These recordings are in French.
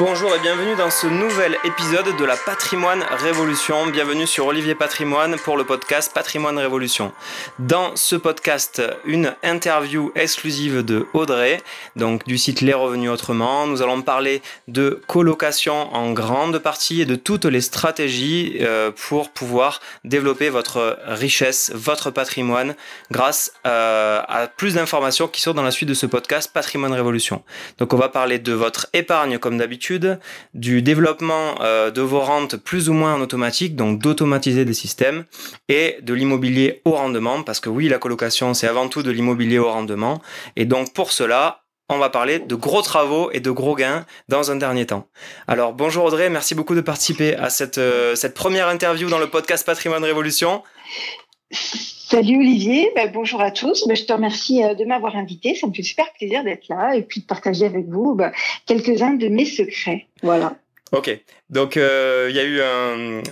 Bonjour et bienvenue dans ce nouvel épisode de la Patrimoine Révolution. Bienvenue sur Olivier Patrimoine pour le podcast Patrimoine Révolution. Dans ce podcast, une interview exclusive de Audrey, donc du site Les Revenus Autrement. Nous allons parler de colocation en grande partie et de toutes les stratégies euh, pour pouvoir développer votre richesse, votre patrimoine grâce euh, à plus d'informations qui sont dans la suite de ce podcast Patrimoine Révolution. Donc on va parler de votre épargne comme d'habitude du développement euh, de vos rentes plus ou moins en automatique, donc d'automatiser des systèmes, et de l'immobilier au rendement, parce que oui, la colocation, c'est avant tout de l'immobilier au rendement. Et donc pour cela, on va parler de gros travaux et de gros gains dans un dernier temps. Alors bonjour Audrey, merci beaucoup de participer à cette, euh, cette première interview dans le podcast Patrimoine Révolution. Salut Olivier, ben, bonjour à tous. Ben, je te remercie euh, de m'avoir invité. Ça me fait super plaisir d'être là et puis de partager avec vous ben, quelques-uns de mes secrets. Voilà. Ok, donc euh, il y a eu un...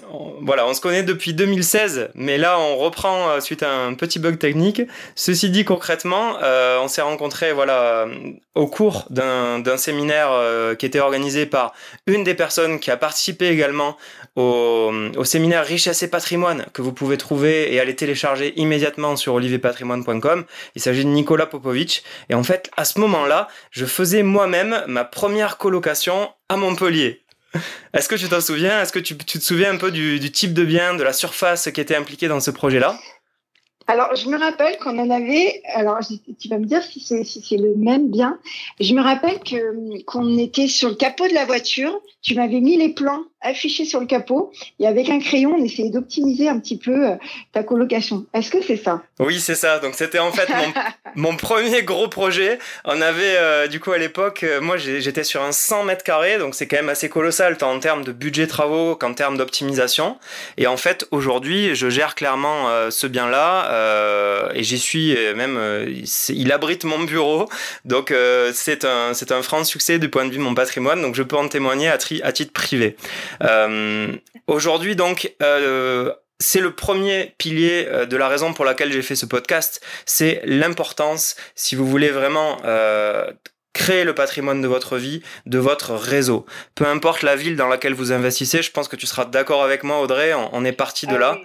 Voilà, on se connaît depuis 2016, mais là on reprend euh, suite à un petit bug technique. Ceci dit concrètement, euh, on s'est rencontrés voilà, au cours d'un séminaire qui était organisé par une des personnes qui a participé également au, séminaire Richesse et Patrimoine que vous pouvez trouver et aller télécharger immédiatement sur olivierpatrimoine.com. Il s'agit de Nicolas Popovic. Et en fait, à ce moment-là, je faisais moi-même ma première colocation à Montpellier. Est-ce que tu t'en souviens? Est-ce que tu, te souviens un peu du, du, type de bien, de la surface qui était impliquée dans ce projet-là? Alors, je me rappelle qu'on en avait. Alors, tu vas me dire si c'est si c'est le même bien. Je me rappelle que qu'on était sur le capot de la voiture. Tu m'avais mis les plans affichés sur le capot et avec un crayon, on essayait d'optimiser un petit peu euh, ta colocation. Est-ce que c'est ça? Oui, c'est ça. Donc, c'était en fait mon, mon, premier gros projet. On avait euh, du coup à l'époque, euh, moi j'étais sur un 100 mètres carrés, donc c'est quand même assez colossal tant en termes de budget travaux qu'en termes d'optimisation. Et en fait, aujourd'hui, je gère clairement ce bien-là et j'y suis même. Il abrite mon bureau, donc c'est un c'est un franc succès du point de vue de mon patrimoine. Donc je peux en témoigner à, à titre privé. Aujourd'hui donc. c'est le premier pilier de la raison pour laquelle j'ai fait ce podcast, c'est l'importance, si vous voulez vraiment créer le patrimoine de votre vie, de votre réseau. Peu importe la ville dans laquelle vous investissez, je pense que tu seras d'accord avec moi Audrey, on, est parti de ah là.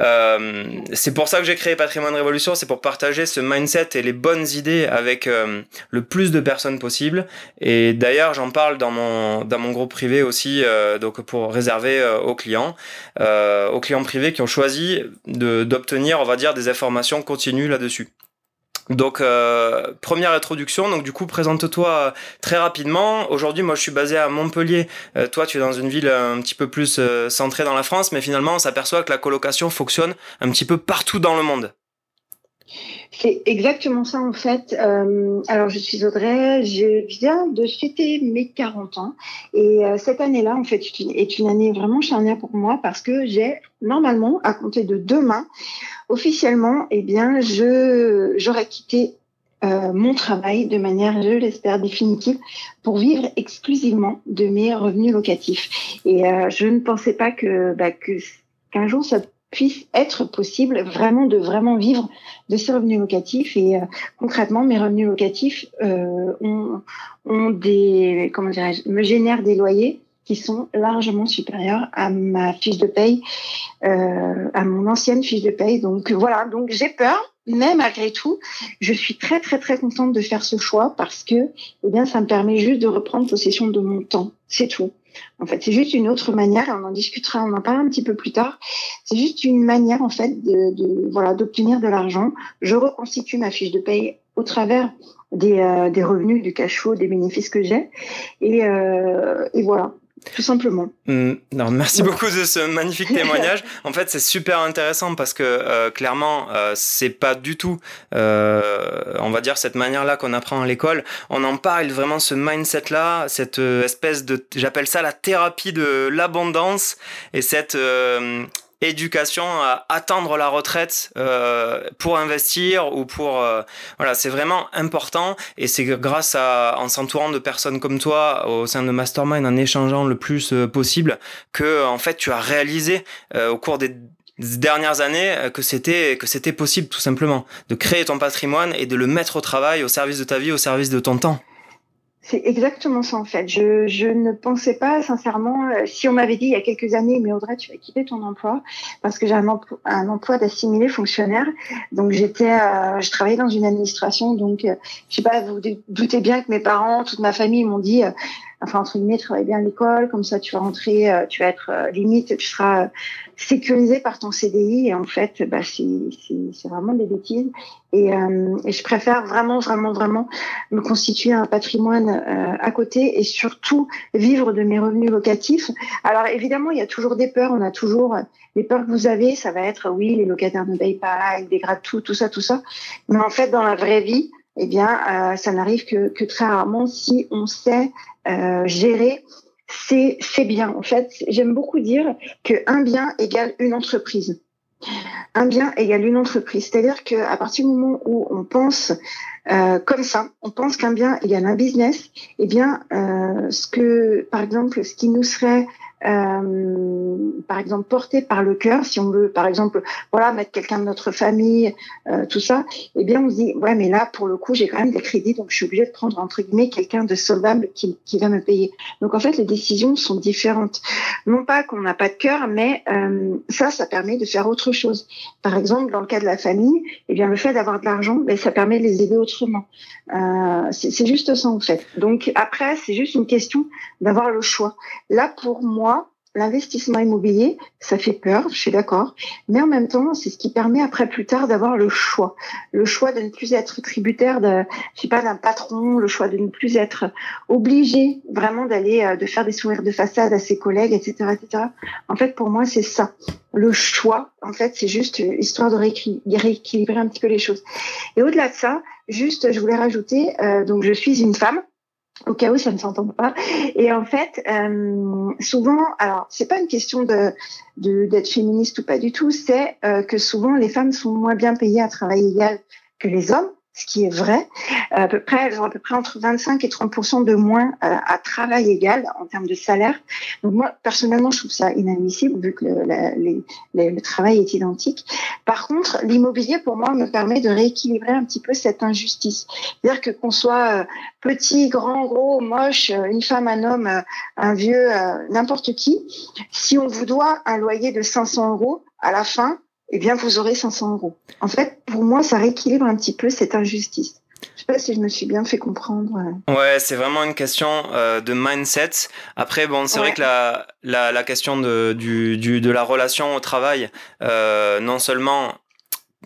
Euh, c'est pour ça que j'ai créé Patrimoine Révolution, c'est pour partager ce mindset et les bonnes idées avec euh, le plus de personnes possible. Et d'ailleurs, j'en parle dans mon dans mon groupe privé aussi, euh, donc pour réserver aux clients, aux clients privés qui ont choisi de d'obtenir, on va dire, des informations continues là-dessus. Donc euh, première introduction, donc du coup présente-toi euh, très rapidement. Aujourd'hui moi je suis basé à Montpellier, euh, toi tu es dans une ville un petit peu plus centrée dans la France, mais finalement on s'aperçoit que la colocation fonctionne un petit peu partout dans le monde. C'est exactement ça en fait. Alors je suis Audrey, je viens de fêter mes 40 ans et cette année-là en fait est une année vraiment charnière pour moi parce que j'ai normalement à compter de demain officiellement, eh bien je j'aurais quitté euh, mon travail de manière, je l'espère, définitive pour vivre exclusivement de mes revenus locatifs. Et je ne pensais pas que bah, qu'un jour ça puisse être possible vraiment de vraiment vivre de ces revenus locatifs et euh, concrètement mes revenus locatifs euh, ont, ont des comment dirais-je me génèrent des loyers qui sont largement supérieurs à ma fiche de paye euh, à mon ancienne fiche de paye donc voilà donc j'ai peur mais malgré tout je suis très très très contente de faire ce choix parce que eh bien ça me permet juste de reprendre possession de mon temps c'est tout en fait, c'est juste une autre manière, on en discutera, on en parlera un petit peu plus tard. C'est juste une manière, en fait, de, voilà, d'obtenir de l'argent. Je reconstitue ma fiche de paye au travers des, euh, des revenus, du cash flow, des bénéfices que j'ai. Et, euh, et voilà tout simplement. Mm, non, merci beaucoup de ce magnifique témoignage. en fait, c'est super intéressant parce que euh, clairement, euh, c'est pas du tout, euh, on va dire, cette manière-là qu'on apprend à l'école. On en parle vraiment ce mindset-là, cette espèce de, j'appelle ça la thérapie de l'abondance et cette éducation à attendre la retraite euh, pour investir ou pour euh, voilà c'est vraiment important. Et c'est grâce à en s'entourant de personnes comme toi au sein de Mastermind en échangeant le plus euh, possible que en fait tu as réalisé au cours des dernières années que c'était que c'était possible tout simplement. De créer ton patrimoine et de le mettre au travail au service de ta vie au service de ton temps C'est exactement ça en fait. Je, ne pensais pas sincèrement, euh, si on m'avait dit il y a quelques années, mais Audrey, tu vas quitter ton emploi parce que j'ai un, emploi, d'assimilé fonctionnaire. Donc j'étais, euh, je travaillais dans une administration. Donc euh, je sais pas, vous doutez bien que mes parents, toute ma famille m'ont dit, euh, enfin entre guillemets, travaille bien à l'école, comme ça tu vas rentrer, tu vas être limite, tu seras sécurisé par ton CDI. Et en fait, bah, c'est vraiment des bêtises. Et, euh, et, je préfère vraiment, vraiment, vraiment me constituer un patrimoine euh, à côté et surtout vivre de mes revenus locatifs. Alors évidemment, il y a toujours des peurs. On a toujours les peurs que vous avez. Ça va être oui, les locataires ne payent pas, ils dégradent tout, tout ça, tout ça. Mais en fait, dans la vraie vie, eh bien, euh, ça n'arrive que, très rarement si on sait euh, gérer c'est c'est bien. En fait, j'aime beaucoup dire que un bien égale une entreprise. Un bien égale une entreprise. C'est-à-dire qu'à partir du moment où on pense euh, comme ça, on pense qu'un bien égale un business, eh bien, ce que, par exemple, ce qui nous serait par exemple porté par le cœur, si on veut par exemple voilà mettre quelqu'un de notre famille, euh, tout ça, eh bien on se dit ouais mais là pour le coup j'ai quand même des crédits donc je suis obligée de prendre entre guillemets quelqu'un de solvable qui, va me payer. Donc en fait les décisions sont différentes. Non pas qu'on n'a pas de cœur, mais euh, ça ça permet de faire autre chose. Par exemple dans le cas de la famille, eh bien le fait d'avoir de l'argent, ben, ça permet de les aider autrement. Euh, c'est juste ça en fait. Donc après c'est juste une question d'avoir le choix. Là pour moi l'investissement immobilier, ça fait peur, je suis d'accord, mais en même temps, c'est ce qui permet après plus tard d'avoir le choix, le choix de ne plus être tributaire de, je sais pas, d'un patron, le choix de ne plus être obligé vraiment d'aller, euh, de faire des sourires de façade à ses collègues, etc., etc. En fait, pour moi, c'est ça. Le choix, en fait, c'est juste histoire de rééquilibrer un petit peu les choses. Et au-delà de ça, juste, je voulais rajouter, euh, donc je suis une femme au cas où ça ne s'entend pas. Et en fait, euh, souvent, alors c'est pas une question de d'être féministe ou pas du tout, c'est euh, que souvent les femmes sont moins bien payées à travail égal que les hommes ce qui est vrai. À peu près, elles ont à peu près entre 25 et 30 de moins euh, à travail égal en termes de salaire. Donc moi, personnellement, je trouve ça inadmissible vu que le, le travail est identique. Par contre, l'immobilier, pour moi, me permet de rééquilibrer un petit peu cette injustice. C'est-à-dire que qu'on soit euh, petit, grand, gros, moche, euh, une femme, un homme, un vieux, n'importe qui, si on vous doit un loyer de 500 euros, à la fin, eh bien, vous aurez 500 euros. En fait, pour moi, ça rééquilibre un petit peu cette injustice. Je sais pas si je me suis bien fait comprendre. Ouais, c'est vraiment une question euh, de mindset. Après, bon, c'est vrai que la, la, la question de, du, du, de la relation au travail, euh, non seulement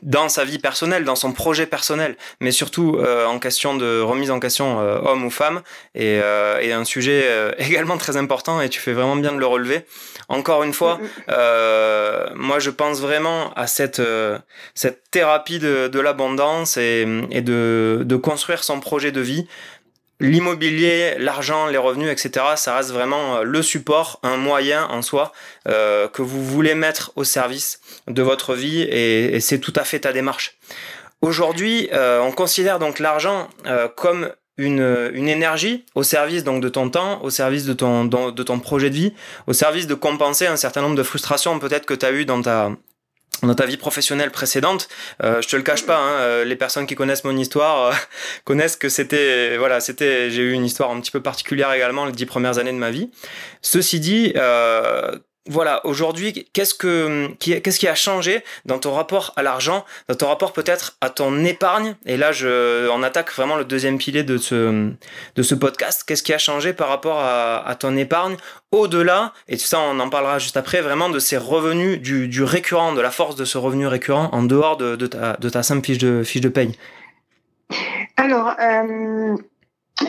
dans sa vie personnelle, dans son projet personnel, mais surtout euh, en question de remise en question euh, homme ou femme, et, euh, et un sujet euh, également très important, et tu fais vraiment bien de le relever. Encore une fois, mm, mm. moi je pense vraiment à cette, cette thérapie de, de l'abondance et, et de, de construire son projet de vie l'immobilier, l'argent, les revenus, etc., ça reste vraiment euh, le support, un moyen en soi euh, que vous voulez mettre au service de votre vie et, c'est tout à fait ta démarche. Aujourd'hui, euh, on considère donc l'argent comme une, une, énergie au service donc de ton temps, au service de ton, de ton projet de vie, au service de compenser un certain nombre de frustrations peut-être que tu as eu dans ta, dans ta vie professionnelle précédente, euh, je te le cache pas, hein, euh, les personnes qui connaissent mon histoire euh, connaissent que c'était, voilà, c'était, j'ai eu une histoire un petit peu particulière également les dix premières années de ma vie. Ceci dit, euh, voilà, aujourd'hui, qu'est-ce que qu'est-ce qui a changé dans ton rapport à l'argent, dans ton rapport peut-être à ton épargne? Et là, je on attaque vraiment le deuxième pilier de ce de ce podcast. Qu'est-ce qui a changé par rapport à, ton épargne? Au-delà Et ça, on en parlera juste après. Vraiment de ces revenus du, récurrent, de la force de ce revenu récurrent en dehors de, de ta de ta simple fiche de fiche de paye. Alors. Euh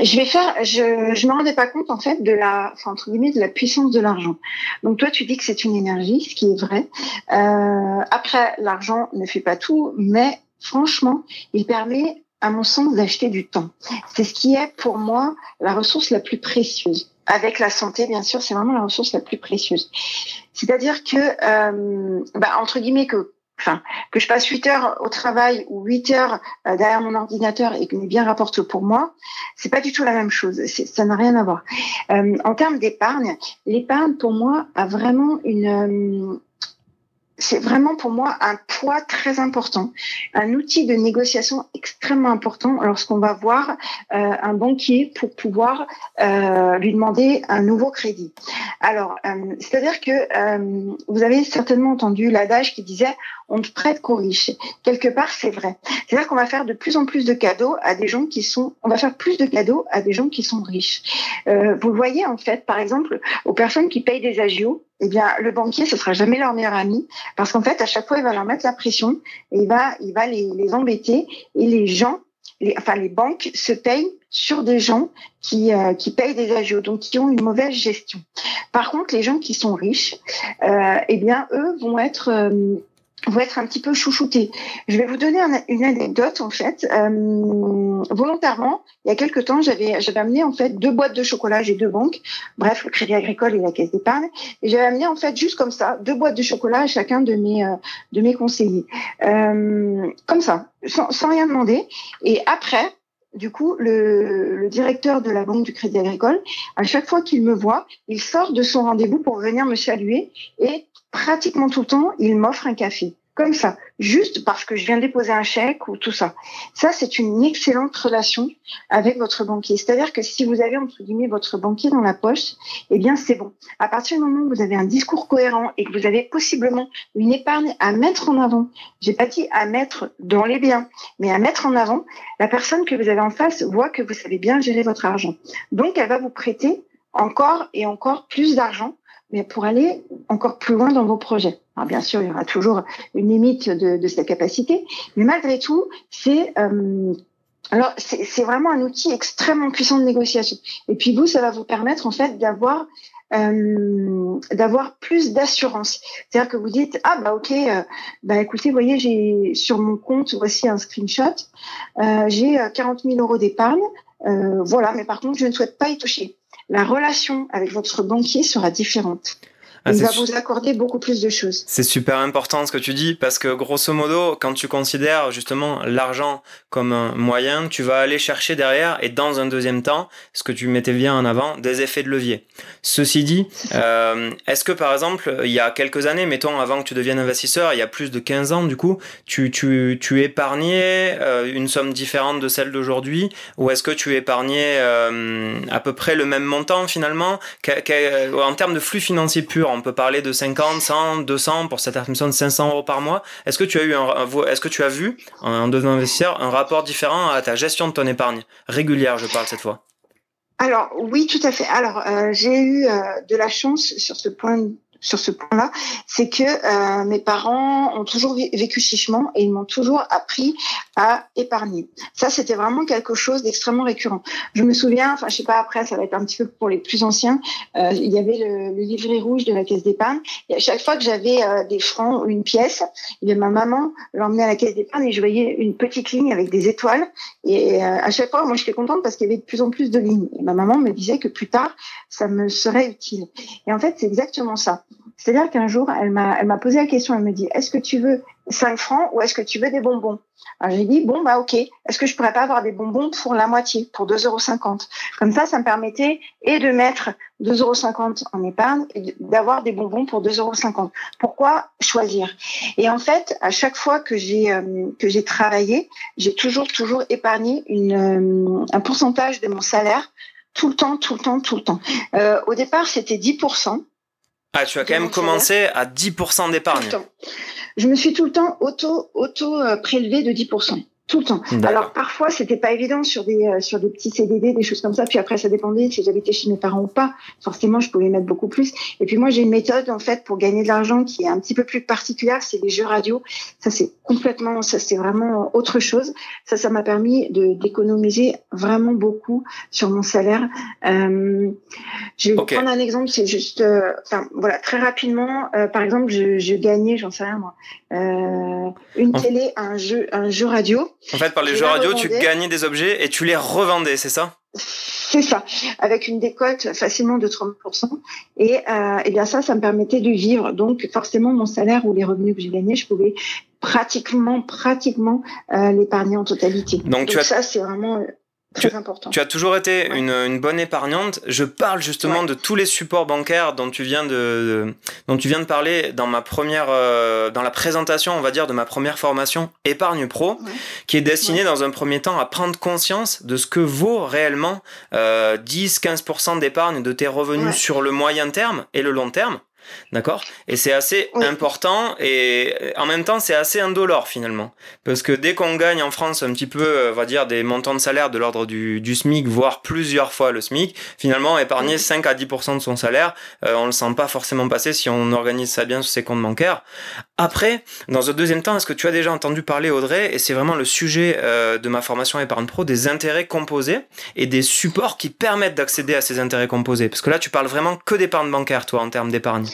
je vais faire, je je me rendais pas compte en fait de la, enfin, entre guillemets, de la puissance de l'argent. Donc toi, tu dis que c'est une énergie, ce qui est vrai. Euh, après, l'argent ne fait pas tout, mais franchement, il permet, à mon sens, d'acheter du temps. C'est ce qui est pour moi la ressource la plus précieuse. Avec la santé, bien sûr, c'est vraiment la ressource la plus précieuse. C'est-à-dire que, euh, bah, entre guillemets, que enfin, que je passe 8 heures au travail ou 8 heures euh, derrière mon ordinateur et que mes bien rapporte pour moi, c'est pas du tout la même chose. Ça n'a rien à voir. Euh, en termes d'épargne, l'épargne pour moi a vraiment une euh, c'est vraiment pour moi un poids très important, un outil de négociation extrêmement important lorsqu'on va voir euh, un banquier pour pouvoir euh, lui demander un nouveau crédit. Alors, euh, c'est-à-dire que euh, vous avez certainement entendu l'adage qui disait on ne prête qu'aux riches. Quelque part, c'est vrai. C'est-à-dire qu'on va faire de plus en plus de cadeaux à des gens qui sont, on va faire plus de cadeaux à des gens qui sont riches. Euh, vous le voyez en fait, par exemple, aux personnes qui payent des agios, eh bien, le banquier, ce sera jamais leur meilleur ami, parce qu'en fait, à chaque fois, il va leur mettre la pression, et il va, il va les, les embêter, et les gens, enfin, les banques se payent sur des gens qui, euh, qui payent des agios, donc qui ont une mauvaise gestion. Par contre, les gens qui sont riches, euh, eh bien, eux vont être euh, vont être un petit peu chouchoutés. Je vais vous donner une anecdote en fait. Euh, volontairement, il y a quelques temps, j'avais j'avais amené en fait deux boîtes de chocolat, j'ai deux banques, bref le Crédit Agricole et la Caisse d'épargne, et j'avais amené en fait juste comme ça deux boîtes de chocolat à chacun de mes euh, de mes conseillers, euh, comme ça, sans, sans rien demander. Et après, du coup, le, le, directeur de la banque du Crédit Agricole, à chaque fois qu'il me voit, il sort de son rendez-vous pour venir me saluer et pratiquement tout le temps, il m'offre un café. Comme ça, juste parce que je viens déposer un chèque ou tout ça. Ça, c'est une excellente relation avec votre banquier. C'est-à-dire que si vous avez, entre guillemets, votre banquier dans la poche, eh bien, c'est bon. À partir du moment où vous avez un discours cohérent et que vous avez possiblement une épargne à mettre en avant, j'ai pas dit à mettre dans les biens, mais à mettre en avant, la personne que vous avez en face voit que vous savez bien gérer votre argent. Donc, elle va vous prêter encore et encore plus d'argent mais pour aller encore plus loin dans vos projets. Alors bien sûr, il y aura toujours une limite de, de cette capacité, mais malgré tout, c'est euh, alors c'est vraiment un outil extrêmement puissant de négociation. Et puis vous, ça va vous permettre en fait d'avoir euh, d'avoir plus d'assurance. C'est-à-dire que vous dites ah bah ok, euh, bah écoutez, voyez, j'ai sur mon compte voici un screenshot, j'ai 40 000 euros d'épargne, voilà, mais par contre je ne souhaite pas y toucher la relation avec votre banquier sera différente. Ah, il va vous accorder beaucoup plus de choses. C'est super important ce que tu dis parce que grosso modo, quand tu considères justement l'argent comme un moyen, tu vas aller chercher derrière et dans un deuxième temps, ce que tu mettais bien en avant, des effets de levier. Ceci dit, euh, est-ce que par exemple, il y a quelques années, mettons avant que tu deviennes investisseur, il y a plus de 15 ans du coup, tu, tu, tu épargnais euh, une somme différente de celle d'aujourd'hui ou est-ce que tu épargnais euh, à peu près le même montant finalement? En termes de flux financiers purs on peut parler de 50, 100, 200 pour cette personne 500 euros par mois. Est-ce que tu as eu est-ce que tu as vu en devenant investisseur un rapport différent à ta gestion de ton épargne régulière, je parle cette fois? Alors oui, tout à fait. Alors euh, j'ai eu euh, de la chance sur ce point sur ce point-là, c'est que euh, mes parents ont toujours vécu chichement et ils m'ont toujours appris à épargner. Ça, c'était vraiment quelque chose d'extrêmement récurrent. Je me souviens, enfin, je sais pas, après, ça va être un petit peu pour les plus anciens, euh, il y avait le, le, livret rouge de la caisse d'épargne. Et à chaque fois que j'avais euh, des francs ou une pièce, et ma maman l'emmenait à la caisse d'épargne et je voyais une petite ligne avec des étoiles. Et euh, à chaque fois, moi, j'étais contente parce qu'il y avait de plus en plus de lignes. Et ma maman me disait que plus tard, ça me serait utile. Et en fait, c'est exactement ça. C'est-à-dire qu'un jour, elle m'a, posé la question, elle me dit, est-ce que tu veux 5 francs ou est-ce que tu veux des bonbons? Alors j'ai dit, bon, bah ok, est-ce que je pourrais pas avoir des bonbons pour la moitié, pour 2,50 euros Comme ça, ça me permettait et de mettre 2,50 euros en épargne et d'avoir des bonbons pour 2,50 euros. Pourquoi choisir? Et en fait, à chaque fois que j'ai, euh, travaillé, j'ai toujours, toujours épargné euh, un pourcentage de mon salaire tout le temps, tout le temps, tout le temps. Euh, au départ, c'était 10%. Ah, tu as quand même commencé à 10% d'épargne. Je me suis tout le temps auto, auto euh, prélevé de 10% tout le temps. Alors parfois c'était pas évident sur des euh, sur des petits CDD, des choses comme ça. Puis après ça dépendait si j'habitais chez mes parents ou pas. Forcément je pouvais mettre beaucoup plus. Et puis moi j'ai une méthode en fait pour gagner de l'argent qui est un petit peu plus particulière, c'est les jeux radio. Ça c'est complètement, ça c'est vraiment autre chose. Ça ça m'a permis de d'économiser vraiment beaucoup sur mon salaire. Euh, je vais prendre un exemple, c'est juste, euh, enfin voilà très rapidement. Euh, par exemple je, je gagnais, j'en sais rien moi, euh, une télé, un jeu un jeu radio. En fait, par les jeux radio, tu gagnais des objets et tu les revendais, c'est ça? C'est ça, avec une décote facilement de 30%. Et, euh, et bien ça, ça me permettait de vivre. Donc forcément, mon salaire ou les revenus que j'ai gagnés, je pouvais pratiquement, pratiquement euh, l'épargner en totalité. Donc, tu as... ça, c'est vraiment Très important. Tu as toujours été une, une, bonne épargnante. Je parle justement de tous les supports bancaires dont tu viens de, dont tu viens de parler dans ma première, euh, dans la présentation, on va dire, de ma première formation Épargne Pro, qui est destinée dans un premier temps à prendre conscience de ce que vaut réellement euh, 10-15% d'épargne de tes revenus sur le moyen terme et le long terme. D'accord? Et c'est assez important et en même temps c'est assez indolore finalement. Parce que dès qu'on gagne en France un petit peu, euh, on va dire, des montants de salaire de l'ordre du, du, SMIC, voire plusieurs fois le SMIC, finalement épargner 5 à 10% de son salaire, euh, on le sent pas forcément passer si on organise ça bien sur ses comptes bancaires. Après, dans un deuxième temps, est-ce que tu as déjà entendu parler Audrey, et c'est vraiment le sujet euh, de ma formation épargne pro, des intérêts composés et des supports qui permettent d'accéder à ces intérêts composés? Parce que là tu parles vraiment que d'épargne bancaire toi en termes d'épargne.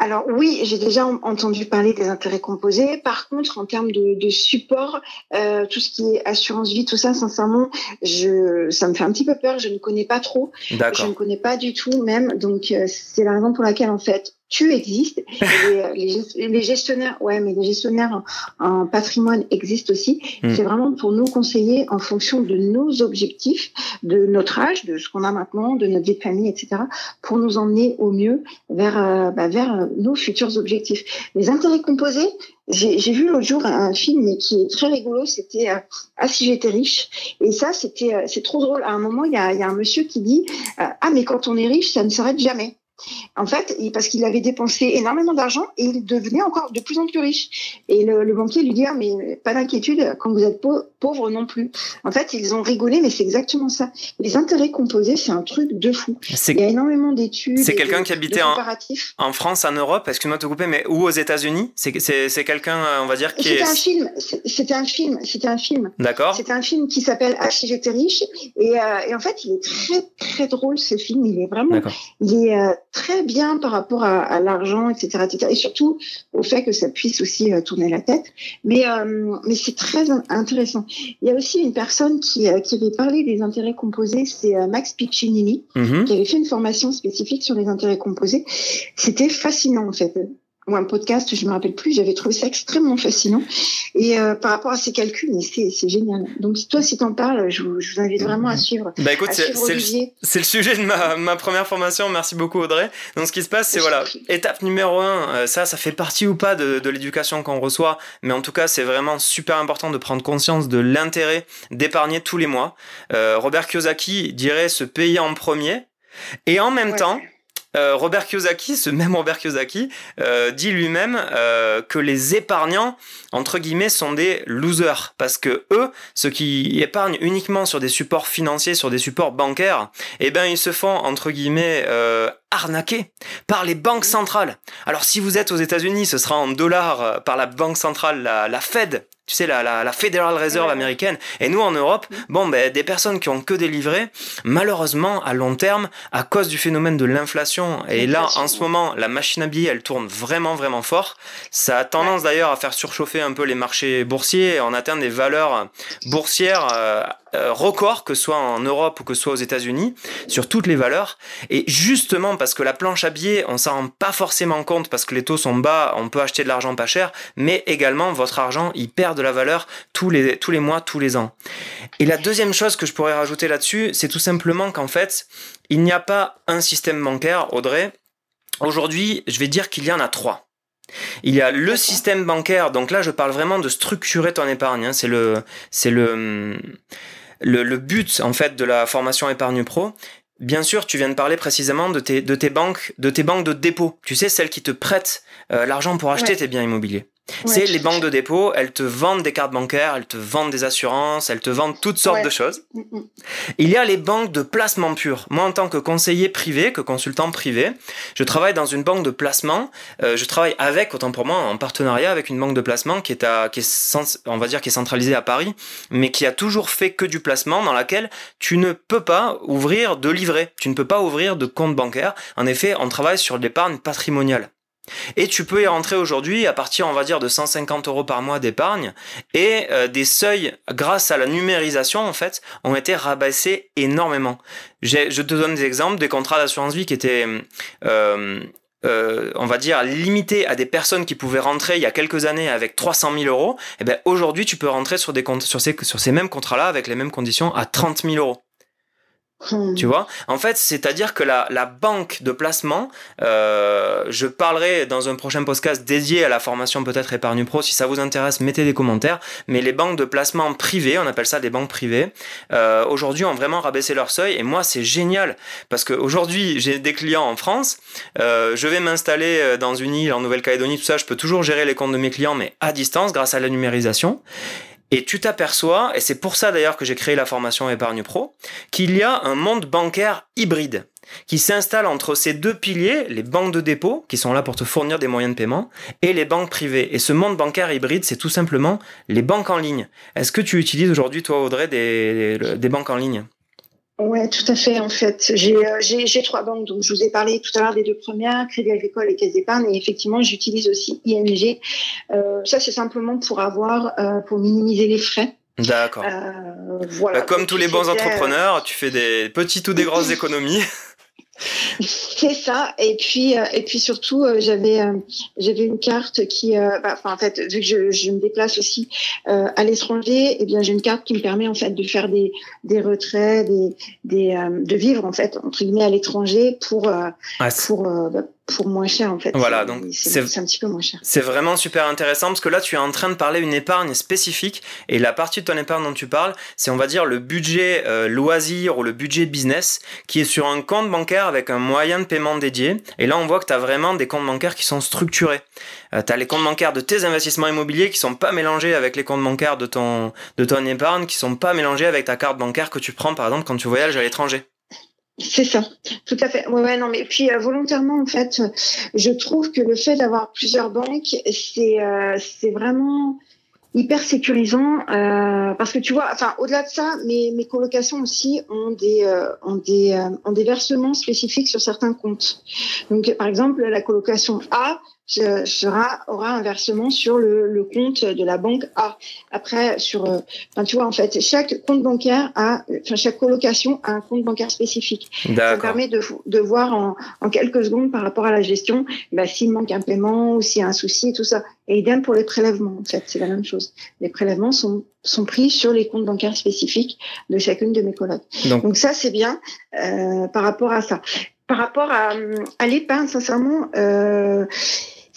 Alors oui, j'ai déjà entendu parler des intérêts composés. Par contre, en termes de, de support, euh, tout ce qui est assurance vie, tout ça, sincèrement, je, ça me fait un petit peu peur. Je ne connais pas trop. Je ne connais pas du tout même. Donc euh, c'est la raison pour laquelle en fait tu existes. Euh, les, gestionnaires, ouais, mais les gestionnaires en, patrimoine existent aussi. Hmm. C'est vraiment pour nous conseiller en fonction de nos objectifs, de notre âge, de ce qu'on a maintenant, de notre vie de famille, etc., pour nous emmener au mieux vers, euh, bah, vers nos futurs objectifs. Les intérêts composés, j'ai vu l'autre jour un film qui est très rigolo, c'était euh, Ah si j'étais riche. Et ça, c'était c'est trop drôle. À un moment, il y a, y a un monsieur qui dit Ah mais quand on est riche, ça ne s'arrête jamais. En fait, parce qu'il avait dépensé énormément d'argent et il devenait encore de plus en plus riche. Et le, banquier lui dit ah, mais pas d'inquiétude, quand vous êtes pauvre, non plus. En fait, ils ont rigolé, mais c'est exactement ça. Les intérêts composés, c'est un truc de fou. Il y a énormément d'études. C'est quelqu'un qui habitait en, en, France, en Europe, excuse-moi de te couper, mais ou aux États-Unis? C'est quelqu'un, on va dire, qui C'était un film. C'était un film. C'était un film. D'accord. C'était un film qui s'appelle Ah si j'étais riche. Et, euh, et, en fait, il est très très drôle ce film. Il est vraiment. Il est euh, très bien par rapport à, l'argent, etc., etc., Et surtout au fait que ça puisse aussi euh, tourner la tête. Mais, euh, mais c'est très intéressant. Il y a aussi une personne qui, euh, qui avait parlé des intérêts composés, c'est Max Piccinini, mm-hmm. qui avait fait une formation spécifique sur les intérêts composés. C'était fascinant, en fait ou un podcast, je me rappelle plus, j'avais trouvé ça extrêmement fascinant. Et euh, par rapport à ces calculs, c'est génial. Donc toi, si t'en parles, je vous, je vous, invite vraiment à suivre. Bah écoute, c'est le, le, sujet de ma, ma, première formation. Merci beaucoup Audrey. Donc ce qui se passe, c'est voilà, étape numéro un, euh, ça, ça fait partie ou pas de, de l'éducation qu'on reçoit, mais en tout cas, c'est vraiment super important de prendre conscience de l'intérêt d'épargner tous les mois. Euh, Robert Kiyosaki dirait se payer en premier. Et en même temps, Robert Kiyosaki, ce même Robert Kiyosaki, euh, dit lui-même euh, que les épargnants, entre guillemets, sont des losers. Parce que eux, ceux qui épargnent uniquement sur des supports financiers, sur des supports bancaires, eh ben, ils se font, entre guillemets, arnaquer par les banques centrales. Alors si vous êtes aux États-Unis, ce sera en dollars par la banque centrale, la, la Fed, tu sais, la, la, la Federal Reserve américaine. Et nous, en Europe, mm. bon, ben, des personnes qui ont que des livrets, malheureusement, à long terme, à cause du phénomène de l'inflation, et là, en ce moment, la machine à billets, elle tourne vraiment, vraiment fort. Ça a tendance d'ailleurs à faire surchauffer un peu les marchés boursiers et on atteint des valeurs boursières euh, euh, record, que ce soit en Europe ou que ce soit aux États-Unis, sur toutes les valeurs. Et justement, parce que la planche à billets, on s'en rend pas forcément compte parce que les taux sont bas, on peut acheter de l'argent pas cher, mais également votre argent, il perd de la valeur tous les, tous les mois, tous les ans. Et la deuxième chose que je pourrais rajouter là-dessus, c'est tout simplement qu'en fait, il n'y a pas un système bancaire, Audrey. Aujourd'hui, je vais dire qu'il y en a trois. Il y a le système bancaire, donc là je parle vraiment de structurer ton épargne. Hein. C'est le, c'est le, le, but en fait de la formation épargne pro, Bien sûr, tu viens de parler précisément de tes, de tes banques, de tes banques de dépôt. Tu sais, celles qui te prêtent euh, l'argent pour acheter tes biens immobiliers c'est les banques de dépôt, elles te vendent des cartes bancaires, elles te vendent des assurances, elles te vendent toutes sortes de choses. Mm, mm. Il y a les banques de placement pur. Moi, en tant que conseiller privé, que consultant privé, je travaille dans une banque de placement. Euh, je travaille avec, autant pour moi, en partenariat avec une banque de placement qui est à, qui est, on va dire, qui est centralisée à Paris, mais qui a toujours fait que du placement dans laquelle tu ne peux pas ouvrir de livret. Tu ne peux pas ouvrir de compte bancaire. En effet, on travaille sur l'épargne patrimoniale. Et tu peux y rentrer aujourd'hui à partir, on va dire, de 150 euros par mois d'épargne. Et euh, des seuils, grâce à la numérisation, en fait, ont été rabaissés énormément. Je te donne des exemples, des contrats d'assurance vie qui étaient euh, euh, on va dire, limité à des personnes qui pouvaient rentrer il y a quelques années avec 300 000 euros, eh ben aujourd'hui, tu peux rentrer sur, ces, sur ces mêmes contrats-là avec les mêmes conditions à 30 000 euros. Hmm. Tu vois? En fait, c'est-à-dire que la, la, banque de placement, euh, je parlerai dans un prochain podcast dédié à la formation peut-être épargne pro. Si ça vous intéresse, mettez des commentaires. Mais les banques de placement privées, on appelle ça des banques privées, euh, aujourd'hui ont vraiment rabaissé leur seuil. Et moi, c'est génial parce qu'aujourd'hui, j'ai des clients en France. Euh, je vais m'installer euh, dans une île en Nouvelle-Calédonie, tout ça. Je peux toujours gérer les comptes de mes clients, mais à distance grâce à la numérisation. Et tu t'aperçois, et c'est pour ça d'ailleurs que j'ai créé la formation Épargne Pro, qu'il y a un monde bancaire hybride qui s'installe entre ces deux piliers, les banques de dépôt, qui sont là pour te fournir des moyens de paiement, et les banques privées. Et ce monde bancaire hybride, c'est tout simplement les banques en ligne. Est-ce que tu utilises aujourd'hui, toi, Audrey, des, des banques en ligne? Oui, tout à fait. En fait, euh, j'ai trois banques. Donc, je vous ai parlé tout à l'heure des deux premières, Crédit Agricole et Caisse d'Épargne. Et effectivement, j'utilise aussi ING. Euh, ça, c'est simplement pour avoir, euh, pour minimiser les frais. D'accord. voilà. Bah, comme tous les bons entrepreneurs, tu fais des petites ou des grosses économies. C'est ça. Et puis, euh, et puis surtout, euh, j'avais, euh, j'avais une carte qui, bah, en fait, vu que je, je me déplace aussi à l'étranger, et eh bien, j'ai une carte qui me permet en fait de faire des, des retraits, des, des de vivre en fait entre guillemets à l'étranger pour, ah, pour bah, pour moins cher en fait. Voilà, donc c'est un petit peu moins cher. C'est vraiment super intéressant parce que là tu es en train de parler une épargne spécifique et la partie de ton épargne dont tu parles, c'est on va dire le budget euh, loisir ou le budget business qui est sur un compte bancaire avec un moyen de paiement dédié. Et là on voit que tu as vraiment des comptes bancaires qui sont structurés. Euh, tu as les comptes bancaires de tes investissements immobiliers qui sont pas mélangés avec les comptes bancaires de ton, de ton épargne, qui sont pas mélangés avec ta carte bancaire que tu prends par exemple quand tu voyages à l'étranger. C'est ça, tout à fait. Ouais, non, mais puis euh, volontairement, en fait, je trouve que le fait d'avoir plusieurs banques, c'est euh, c'est vraiment hyper sécurisant euh, parce que tu vois, enfin, au-delà de ça, mes, mes colocations aussi ont des ont des ont des versements spécifiques sur certains comptes. Donc, par exemple, la colocation A sera, aura un versement sur le, le, compte de la banque A. Après, sur, euh, enfin, tu vois, en fait, chaque compte bancaire a, enfin, chaque colocation a un compte bancaire spécifique. Ça permet de, de voir en, en, quelques secondes par rapport à la gestion, bah, s'il manque un paiement ou s'il y a un souci tout ça. Et idem pour les prélèvements, en fait, c'est la même chose. Les prélèvements sont, sont pris sur les comptes bancaires spécifiques de chacune de mes colocs. Donc, Donc ça, c'est bien euh, par rapport à ça. Par rapport à, à l'épargne, sincèrement, euh,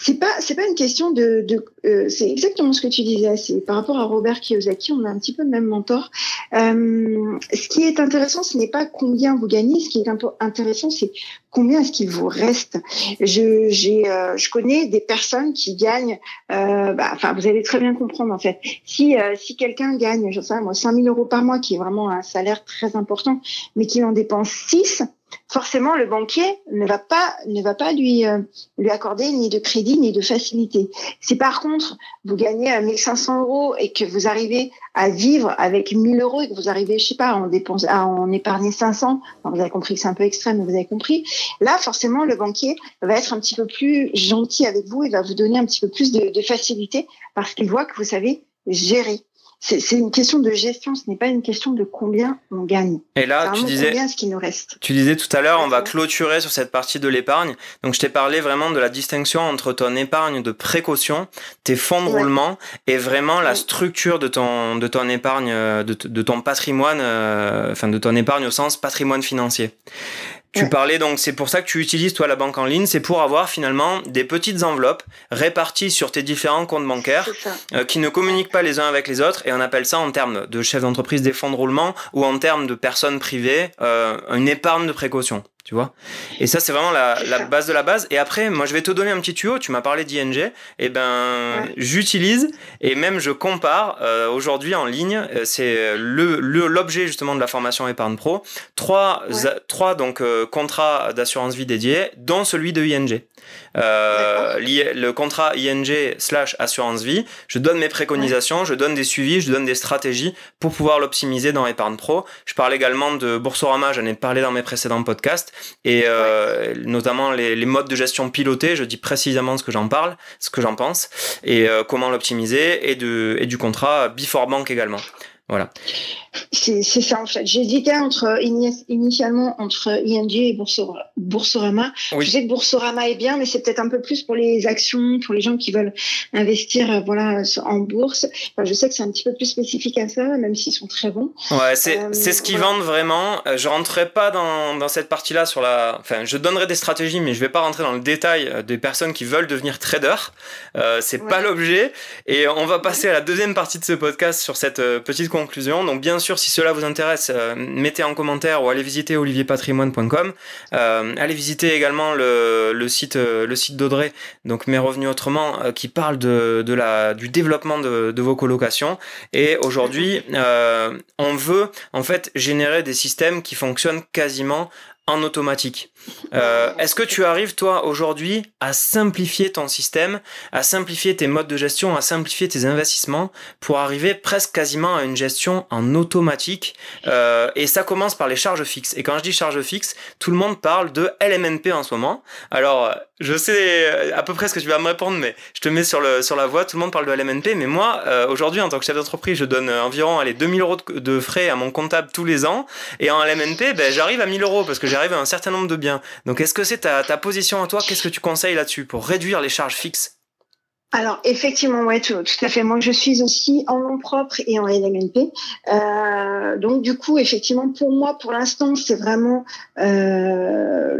c'est pas c'est pas une question de, de euh, c'est exactement ce que tu disais c'est par rapport à Robert Kiyosaki on a un petit peu le même mentor. Euh, ce qui est intéressant ce n'est pas combien vous gagnez ce qui est intéressant c'est combien est-ce qu'il vous reste. Je j'ai euh, je connais des personnes qui gagnent euh, bah, enfin vous allez très bien comprendre en fait. Si euh, si quelqu'un gagne je sais pas moi 5000 euros par mois qui est vraiment un salaire très important mais qui en dépense 6 forcément le banquier ne va pas ne va pas lui euh, lui accorder ni de crédit ni de facilité. Si par contre vous gagnez 1500 euros et que vous arrivez à vivre avec 1000 euros et que vous arrivez je sais pas en dépense à en épargner 500, vous avez compris que c'est un peu extrême, mais vous avez compris. Là forcément le banquier va être un petit peu plus gentil avec vous et va vous donner un petit peu plus de, de facilité parce qu'il voit que vous savez gérer c'est une question de gestion, ce n'est pas une question de combien on gagne. Et là, tu disais, combien ce qui nous reste. Tu disais tout à l'heure, on va clôturer sur cette partie de l'épargne. Donc, je t'ai parlé vraiment de la distinction entre ton épargne de précaution, tes fonds de roulement et vraiment la structure de ton de ton épargne, de, de ton patrimoine, euh, enfin de ton épargne au sens patrimoine financier. Tu parlais donc, c'est pour ça que tu utilises toi la banque en ligne, c'est pour avoir finalement des petites enveloppes réparties sur tes différents comptes bancaires euh, qui ne communiquent pas les uns avec les autres. Et on appelle ça en termes de chef d'entreprise des fonds de roulement ou en termes de personnes privées euh, une épargne de précaution tu vois. Et ça, c'est vraiment la, base de la base. Et après, moi, je vais te donner un petit tuyau. Tu m'as parlé d'ING. Et eh ben, j'utilise et même je compare euh, aujourd'hui en ligne. Euh, c'est le l'objet justement de la formation épargne pro. Trois, trois donc euh, contrats d'assurance vie dédiés, dont celui de ING. Euh, le contrat ING slash assurance vie, je donne mes préconisations, je donne des suivis, je donne des stratégies pour pouvoir l'optimiser dans Épargne Pro. Je parle également de Boursorama, j'en ai parlé dans mes précédents podcasts, et euh, notamment les, les, modes de gestion pilotés, je dis précisément ce que j'en parle, ce que j'en pense, et euh, comment l'optimiser, et, de, et du contrat Before Bank également. Voilà. C'est ça en fait. J'hésitais entre initialement entre ING et Boursorama. Je sais que Boursorama est bien, mais c'est peut-être un peu plus pour les actions, pour les gens qui veulent investir euh, voilà en bourse. je sais que c'est un petit peu plus spécifique à ça, même s'ils sont très bons. Ouais, c'est euh, ce qu'ils vendent vraiment. Euh, je rentrerai pas dans, dans cette partie-là sur la. Enfin, je donnerai des stratégies, mais je vais pas rentrer dans le détail des personnes qui veulent devenir trader. Euh, c'est pas l'objet. Et on va passer à la deuxième partie de ce podcast sur cette petite conclusion. Donc, bien sûr, si cela vous intéresse, mettez en commentaire ou allez visiter olivierpatrimoine.com. allez visiter également le, site, le site d'Audrey, donc Mes Revenus Autrement, qui parle de, la, du développement de, vos colocations. Et aujourd'hui, euh, on veut en fait générer des systèmes qui fonctionnent quasiment en automatique. Euh, est-ce que tu arrives, toi, aujourd'hui, à simplifier ton système, à simplifier tes modes de gestion, à simplifier tes investissements pour arriver presque quasiment à une gestion en automatique euh, Et ça commence par les charges fixes. Et quand je dis charges fixes, tout le monde parle de LMNP en ce moment. Alors, je sais à peu près ce que tu vas me répondre, mais je te mets sur, le, sur la voie. Tout le monde parle de LMNP, mais moi, euh, aujourd'hui, en tant que chef d'entreprise, je donne environ allez, 2000 euros de, frais à mon comptable tous les ans. Et en LMNP, ben, j'arrive à 1000 euros parce que j'arrive à un certain nombre de biens. Donc, est-ce que c'est ta, position à toi? Qu'est-ce que tu conseilles là-dessus pour réduire les charges fixes? Alors effectivement, ouais, tout, à fait. Moi, je suis aussi en nom propre et en LMNP. Euh, donc du coup, effectivement, pour moi, pour l'instant, c'est vraiment euh,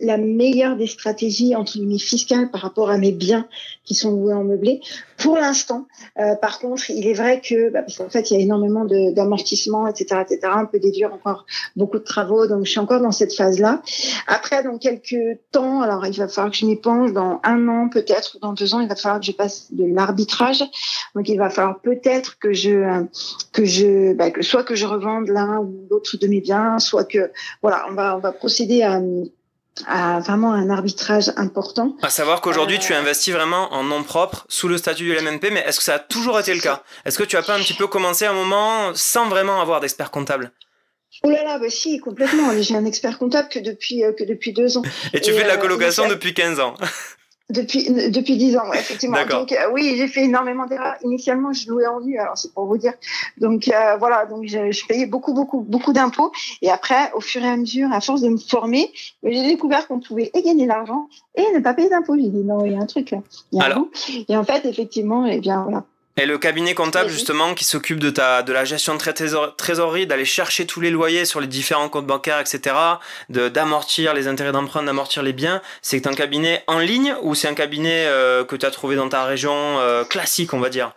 la meilleure des stratégies entre guillemets fiscales par rapport à mes biens qui sont loués en meublé. Pour l'instant, euh, par contre, il est vrai que, bah, parce qu'en fait, il y a énormément d'amortissements, etc., etc. On peut déduire encore beaucoup de travaux, donc je suis encore dans cette phase-là. Après, dans quelques temps, alors il va falloir que je m'y pense dans un an peut-être, ou dans deux ans, il va falloir que je passe de l'arbitrage. Donc, il va falloir peut-être que je, que je, bah, que soit que je revende l'un ou l'autre de mes biens, soit que, voilà, on va, on va procéder à à vraiment un arbitrage important. À savoir qu'aujourd'hui, tu euh, investis vraiment en nom propre sous le statut du LMNP, mais est-ce que ça a toujours été le cas? Est-ce que tu as pas un petit peu commencé à un moment sans vraiment avoir d'expert comptable? Oh là là, bah si, complètement. J'ai un expert comptable que depuis, euh, que depuis deux ans. Et tu fais de la euh, colocation depuis 15 ans Depuis, depuis 10 ans, effectivement. Donc, euh, oui, j'ai fait énormément d'erreurs. Initialement, je louais en vue, alors c'est pour vous dire. Donc, euh, voilà, donc je, je, payais beaucoup, beaucoup, beaucoup d'impôts. Et après, au fur et à mesure, à force de me former, j'ai découvert qu'on pouvait et gagner de l'argent et ne pas payer d'impôts. J'ai dit, non, il y a un truc là. Il y a alors... un et en fait, effectivement, eh bien, voilà. Et le cabinet comptable, justement, qui s'occupe de, ta, de la gestion de trésorerie, d'aller chercher tous les loyers sur les différents comptes bancaires, etc., d'amortir les intérêts d'emprunt, d'amortir les biens, c'est un cabinet en ligne ou c'est un cabinet euh, que tu as trouvé dans ta région euh, classique, on va dire?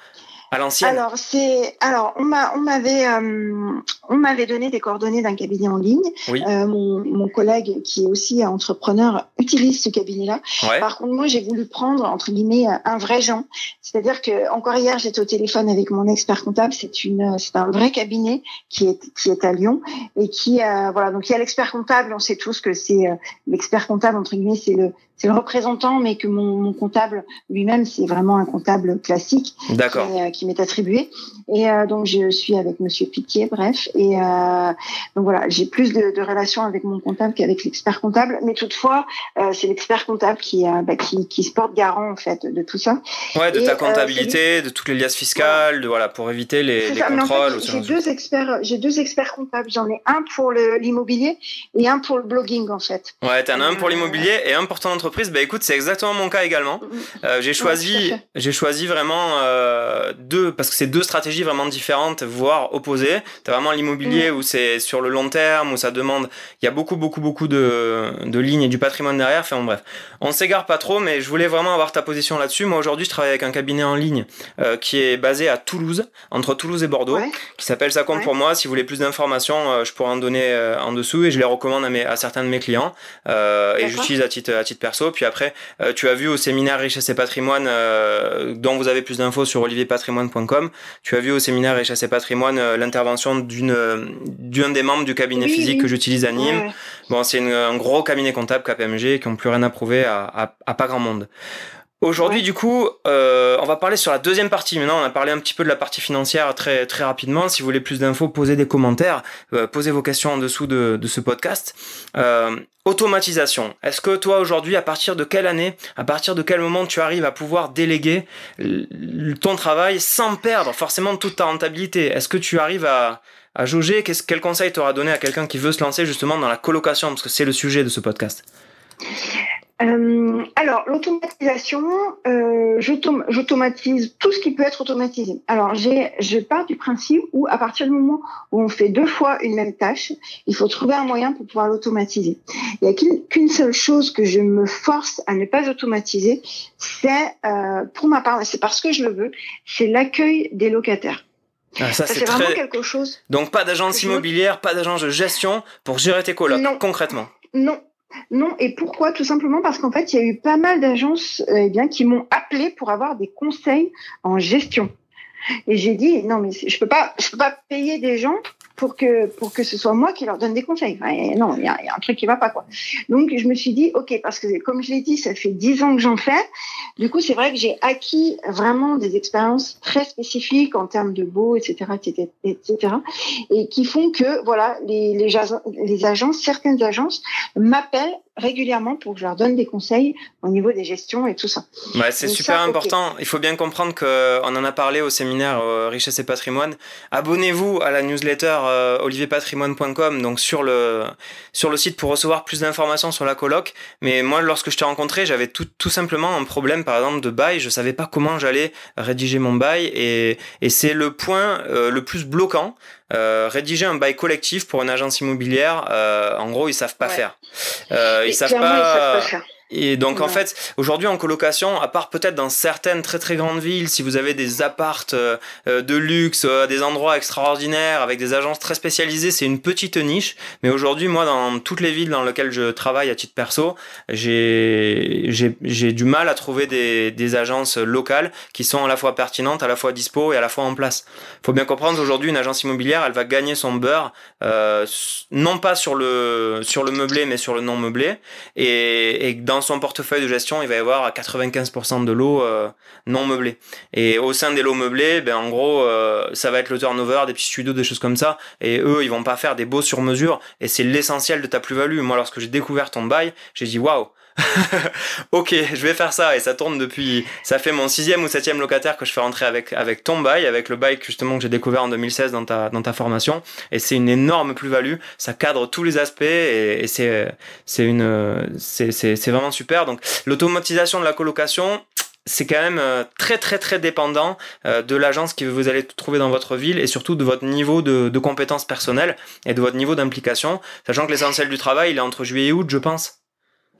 Alors c'est alors on m'a on m'avait euh, on m'avait donné des coordonnées d'un cabinet en ligne. Euh, mon, mon collègue qui est aussi entrepreneur utilise ce cabinet-là. Par contre moi j'ai voulu prendre entre guillemets un vrai Jean. C'est-à-dire que encore hier j'étais au téléphone avec mon expert comptable. C'est une c'est un vrai cabinet qui est qui est à Lyon et qui euh, voilà donc il y a l'expert comptable. On sait tous que c'est euh, l'expert comptable entre guillemets c'est le c'est le représentant, mais que mon, mon comptable lui-même, c'est vraiment un comptable classique qui, qui m'est attribué. Et euh, donc, je suis avec Monsieur Piquet, bref. Et euh, donc voilà, j'ai plus de, de, relations avec mon comptable qu'avec l'expert comptable. Mais toutefois, euh, c'est l'expert comptable qui, euh, bah, qui, qui, se porte garant, en fait, de tout ça. Ouais, de ta euh, comptabilité, de toutes les liasses fiscales, de, voilà, pour éviter les, les contrôles. En fait, j'ai deux experts, j'ai deux experts comptables. J'en ai un pour l'immobilier et un pour le blogging, en fait. Ouais, t'en as un pour l'immobilier et un pour ton entreprise bah écoute, c'est exactement mon cas également. Mm. Euh, j'ai choisi, j'ai choisi vraiment euh, deux, parce que c'est deux stratégies vraiment différentes, voire opposées. T'as vraiment l'immobilier mm. où c'est sur le long terme, où ça demande, il y a beaucoup, beaucoup, beaucoup de, de lignes et du patrimoine derrière. Enfin bon, bref, on s'égare pas trop, mais je voulais vraiment avoir ta position là-dessus. Moi aujourd'hui, je travaille avec un cabinet en ligne euh, qui est basé à Toulouse, entre Toulouse et Bordeaux, qui s'appelle Ça compte pour moi. Si vous voulez plus d'informations, je pourrais en donner en dessous et je les recommande à, mes, à certains de mes clients. et j'utilise à titre, à titre perso. Puis après, euh, tu as vu au séminaire Richesse et Patrimoine, euh, dont vous avez plus d'infos sur olivierpatrimoine.com, tu as vu au séminaire Richesse et Patrimoine euh, l'intervention d'une d'un des membres du cabinet physique que j'utilise à Nîmes. Bon, c'est un gros cabinet comptable KPMG qui n'ont plus rien à prouver à, à pas grand monde. Aujourd'hui, du coup, euh, on va parler sur la deuxième partie. Maintenant, on a parlé un petit peu de la partie financière très très rapidement. Si vous voulez plus d'infos, posez des commentaires, euh, posez vos questions en dessous de, de ce podcast. Euh, automatisation. Est-ce que toi aujourd'hui, à partir de quelle année, à partir de quel moment tu arrives à pouvoir déléguer ton travail sans perdre forcément toute ta rentabilité? Est-ce que tu arrives à, à jauger? quel conseil t'auras donné à quelqu'un qui veut se lancer justement dans la colocation? Parce que c'est le sujet de ce podcast. Euh, alors, l'automatisation, euh, j'automatise tout ce qui peut être automatisé. Alors, je pars du principe où, à partir du moment où on fait deux fois une même tâche, il faut trouver un moyen pour pouvoir l'automatiser. Il n'y a qu'une seule chose que je me force à ne pas automatiser, c'est, euh, pour ma part, c'est parce que je le veux, c'est l'accueil des locataires. Ah, ça, c'est vraiment quelque chose. Donc, pas d'agence immobilière, pas d'agence de gestion pour gérer tes colocs, concrètement. Non, non, et pourquoi? Tout simplement parce qu'en fait, il y a eu pas mal d'agences euh, eh qui m'ont appelé pour avoir des conseils en gestion. Et j'ai dit non, mais je peux pas, je peux pas payer des gens pour que pour que ce soit moi qui leur donne des conseils. non, il y a, un truc qui va pas quoi. Donc je me suis dit ok parce que comme je l'ai dit, ça fait dix ans que j'en fais. Du coup, c'est vrai que j'ai acquis vraiment des expériences très spécifiques en termes de beau, etc., etc., etc., et qui font que voilà les les, les agences, certaines agences m'appellent régulièrement pour que je leur donne des conseils au niveau des gestions et tout ça. Ouais, c'est super important. Il faut bien comprendre qu'on en a parlé au séminaire euh, Richesse et Patrimoine. Abonnez-vous à la newsletter euh, olivierpatrimoine.com, donc sur le, sur le site pour recevoir plus d'informations sur la coloc. Mais moi, lorsque je t'ai rencontré, j'avais tout, tout simplement un problème, par exemple, de bail. Je savais pas comment j'allais rédiger mon bail et, et c'est le point euh, le plus bloquant. Euh, rédiger un bail collectif pour une agence immobilière, euh, en gros, ils savent pas faire. Euh, ils savent pas. faire. Et donc en fait, aujourd'hui en colocation, à part peut-être dans certaines très très grandes villes, si vous avez des appartes euh, euh, de luxe, euh, des endroits extraordinaires avec des agences très spécialisées, c'est une petite niche. Mais aujourd'hui, moi, dans toutes les villes dans lesquelles je travaille à titre perso, j'ai j'ai du mal à trouver des, des agences locales qui sont à la fois pertinentes, à la fois dispo et à la fois en place. Faut bien comprendre aujourd'hui, une agence immobilière, elle va gagner son beurre, euh, non pas sur le sur le meublé, mais sur le non meublé, et, et dans son portefeuille de gestion, il va y avoir 95% de lots euh, non meublés. Et au sein des lots meublés, ben, en gros, euh, ça va être le turnover, des petits studios, des choses comme ça. Et eux, ils vont pas faire des beaux sur mesure. Et c'est l'essentiel de ta plus-value. Moi, lorsque j'ai découvert ton bail, j'ai dit waouh, ok, je vais faire ça et ça tourne depuis. Ça fait mon sixième ou septième locataire que je fais rentrer avec avec ton bail, avec le bail justement que j'ai découvert en 2016 dans ta dans ta formation. Et c'est une énorme plus-value. Ça cadre tous les aspects et, c'est c'est une c'est c'est vraiment super. Donc l'automatisation de la colocation, c'est quand même euh, très très très dépendant euh, de l'agence que vous allez trouver dans votre ville et surtout de votre niveau de, de compétences personnelles et de votre niveau d'implication, sachant que l'essentiel du travail il est entre juillet et août, je pense.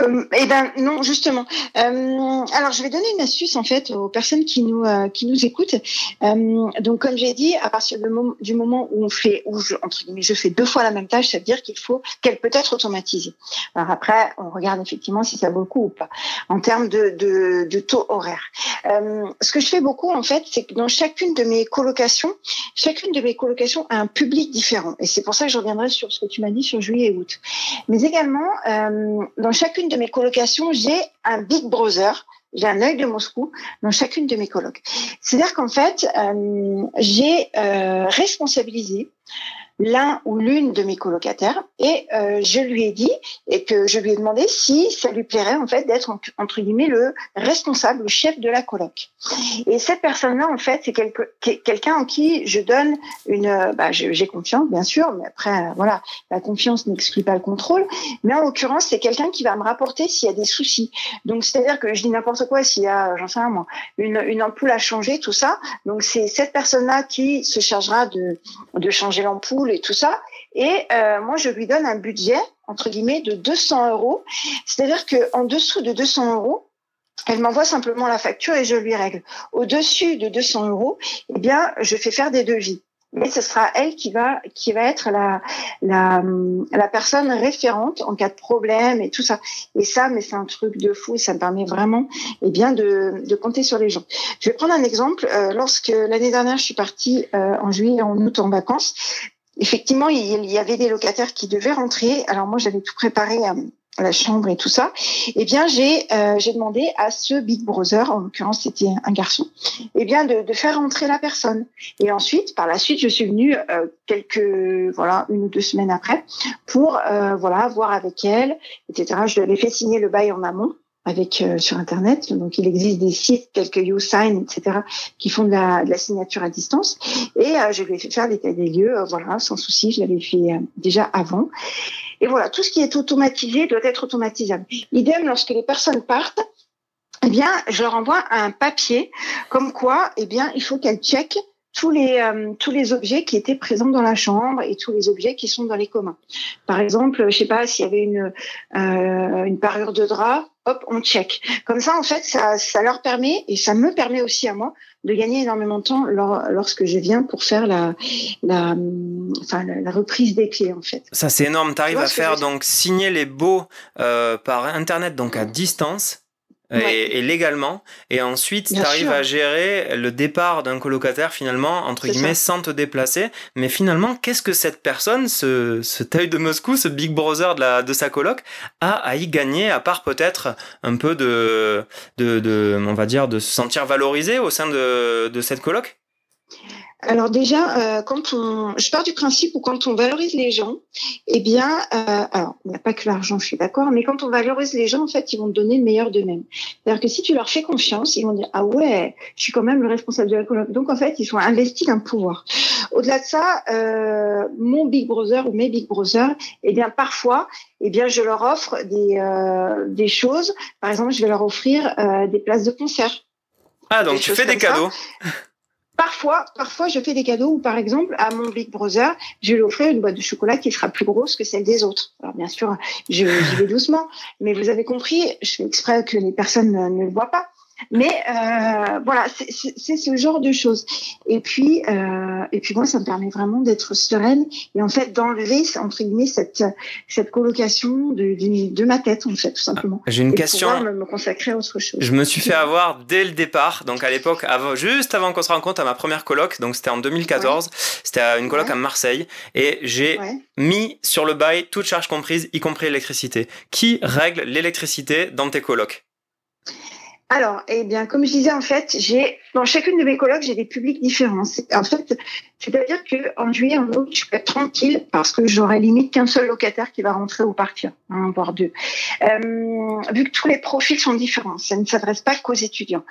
Euh, eh ben non, justement. Euh, alors, je vais donner une astuce en fait aux personnes qui nous euh, qui nous écoutent. Donc, comme j'ai dit, à partir du moment où on fait, où je, entre guillemets, je fais deux fois la même tâche, ça veut dire qu'il faut qu'elle peut être automatisée. Alors après, on regarde effectivement si ça vaut le coup ou pas en termes de de, de taux horaire. Ce que je fais beaucoup en fait, c'est que dans chacune de mes colocations, chacune de mes colocations a un public différent. Et c'est pour ça que je reviendrai sur ce que tu m'as dit sur juillet et août. Mais également, dans chacune de mes colocations, j'ai un Big Brother, j'ai un œil de Moscou dans chacune de mes colocs. C'est-à-dire qu'en fait, euh, j'ai euh, responsabilisé l'un ou l'une de mes colocataires et euh, je lui ai dit et que je lui ai demandé si ça lui plairait en fait d'être entre guillemets le responsable, le chef de la coloc. Et cette personne-là en fait c'est quelqu'un en qui je donne une, bah, j'ai confiance bien sûr, mais après voilà la confiance n'exclut pas le contrôle. Mais en l'occurrence c'est quelqu'un qui va me rapporter s'il y a des soucis. Donc c'est-à-dire que je dis n'importe quoi s'il y a j'en sais rien moi une, une ampoule à changer tout ça. Donc c'est cette personne-là qui se chargera de de changer l'ampoule et tout ça. Et euh, moi, je lui donne un budget, entre guillemets, de 200 euros. C'est-à-dire qu'en dessous de 200 euros, elle m'envoie simplement la facture et je lui règle. Au-dessus de 200 euros, eh bien, je fais faire des devis. Mais ce sera elle qui va qui va être la la, la personne référente en cas de problème et tout ça. Et ça, mais c'est un truc de fou. Et ça me permet vraiment eh bien de, de compter sur les gens. Je vais prendre un exemple. Euh, lorsque l'année dernière, je suis partie euh, en juillet, en août en vacances, effectivement, il y avait des locataires qui devaient rentrer. Alors moi, j'avais tout préparé à, la chambre et tout ça. Eh bien, j'ai euh, demandé à ce Big Brother, en l'occurrence c'était un garçon, eh bien de, de, faire rentrer la personne. Et ensuite, par la suite, je suis venue euh, quelques voilà une ou deux semaines après pour euh, voilà voir avec elle, etc. Je avais fait signer le bail en amont avec sur Internet. Donc, il existe des sites tels que YouSign, etc., qui font de la, de la signature à distance. Et je lui ai fait faire l'état des lieux, voilà, sans souci. Je l'avais fait déjà avant. Et voilà, tout ce qui est automatisé doit être automatisable. Idem, lorsque les personnes partent, eh bien, je leur envoie un papier comme quoi, eh bien, il faut qu'elles checkent tous les euh, tous les objets qui étaient présents dans la chambre et tous les objets qui sont dans les communs. Par exemple, je sais pas s'il y avait une euh, une parure de drap, hop, on check. Comme ça, en fait, ça ça leur permet et ça me permet aussi à moi de gagner énormément de temps lorsque je viens pour faire la la enfin la, reprise des clés en fait. Ça c'est énorme. Tu arrives à faire donc signer les baux euh, par internet donc à distance et, légalement. Et ensuite, tu arrives à gérer le départ d'un colocataire finalement, entre guillemets, sans te déplacer. Mais finalement, qu'est-ce que cette personne, ce, ce taille de Moscou, ce Big Brother de, la, de sa coloc, a à y gagner, à part peut-être un peu de, de, de, on va dire, de se sentir valorisé au sein de, de cette coloc? Alors déjà, euh, quand on, je pars du principe où quand on valorise les gens, eh bien, euh, alors il n'y a pas que l'argent, je suis d'accord, mais quand on valorise les gens, en fait, ils vont te donner le meilleur d'eux-mêmes. C'est-à-dire que si tu leur fais confiance, ils vont dire ah ouais, je suis quand même le responsable de la coloc. Donc en fait, ils sont investis d'un pouvoir. Au-delà de ça, euh, mon Big Brother ou mes Big Brothers, eh bien parfois, eh bien je leur offre des euh, des choses. Par exemple, je vais leur offrir euh, des places de concert. Ah donc tu fais des cadeaux. Parfois, parfois, je fais des cadeaux où, par exemple, à mon Big Brother, je lui offrir une boîte de chocolat qui sera plus grosse que celle des autres. Alors, bien sûr, je, vais doucement, mais vous avez compris, je fais exprès que les personnes ne le voient pas. Mais euh, voilà, c'est ce genre de choses. Et puis, euh, et puis moi, ça me permet vraiment d'être sereine et en fait d'enlever entre guillemets cette cette colocation de, de, ma tête en fait tout simplement. J'ai une question. Me, me, consacrer à autre chose. Je me suis fait avoir dès le départ, donc à l'époque, avant, juste avant qu'on se rencontre à ma première coloc, donc c'était en 2014. C'était une coloc à Marseille et j'ai mis sur le bail toute charge comprise, y compris l'électricité. Qui règle l'électricité dans tes colocs? Alors, eh bien, comme je disais, en fait, j'ai dans chacune de mes colloques, j'ai des publics différents. En fait, c'est-à-dire que en juillet, en août, je peux être tranquille parce que j'aurai limite qu'un seul locataire qui va rentrer ou partir, hein, voire deux. Euh, vu que tous les profils sont différents, ça ne s'adresse pas qu'aux étudiants.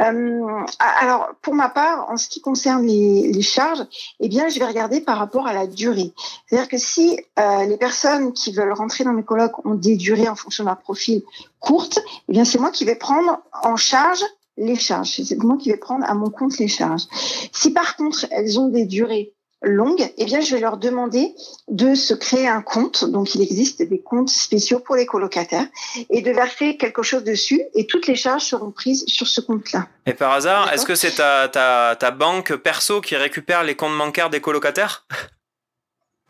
Euh, alors, pour ma part, en ce qui concerne les, les, charges, eh bien, je vais regarder par rapport à la durée. C'est-à-dire que si euh, les personnes qui veulent rentrer dans mes colloques ont des durées en fonction de leur profil courtes, eh bien, c'est moi qui vais prendre en charge les charges. C'est moi qui vais prendre à mon compte les charges. Si par contre elles ont des durées longues, eh bien je vais leur demander de se créer un compte. Donc il existe des comptes spéciaux pour les colocataires et de verser quelque chose dessus et toutes les charges seront prises sur ce compte-là. Et par hasard, est-ce que c'est ta, ta, ta banque perso qui récupère les comptes bancaires des colocataires?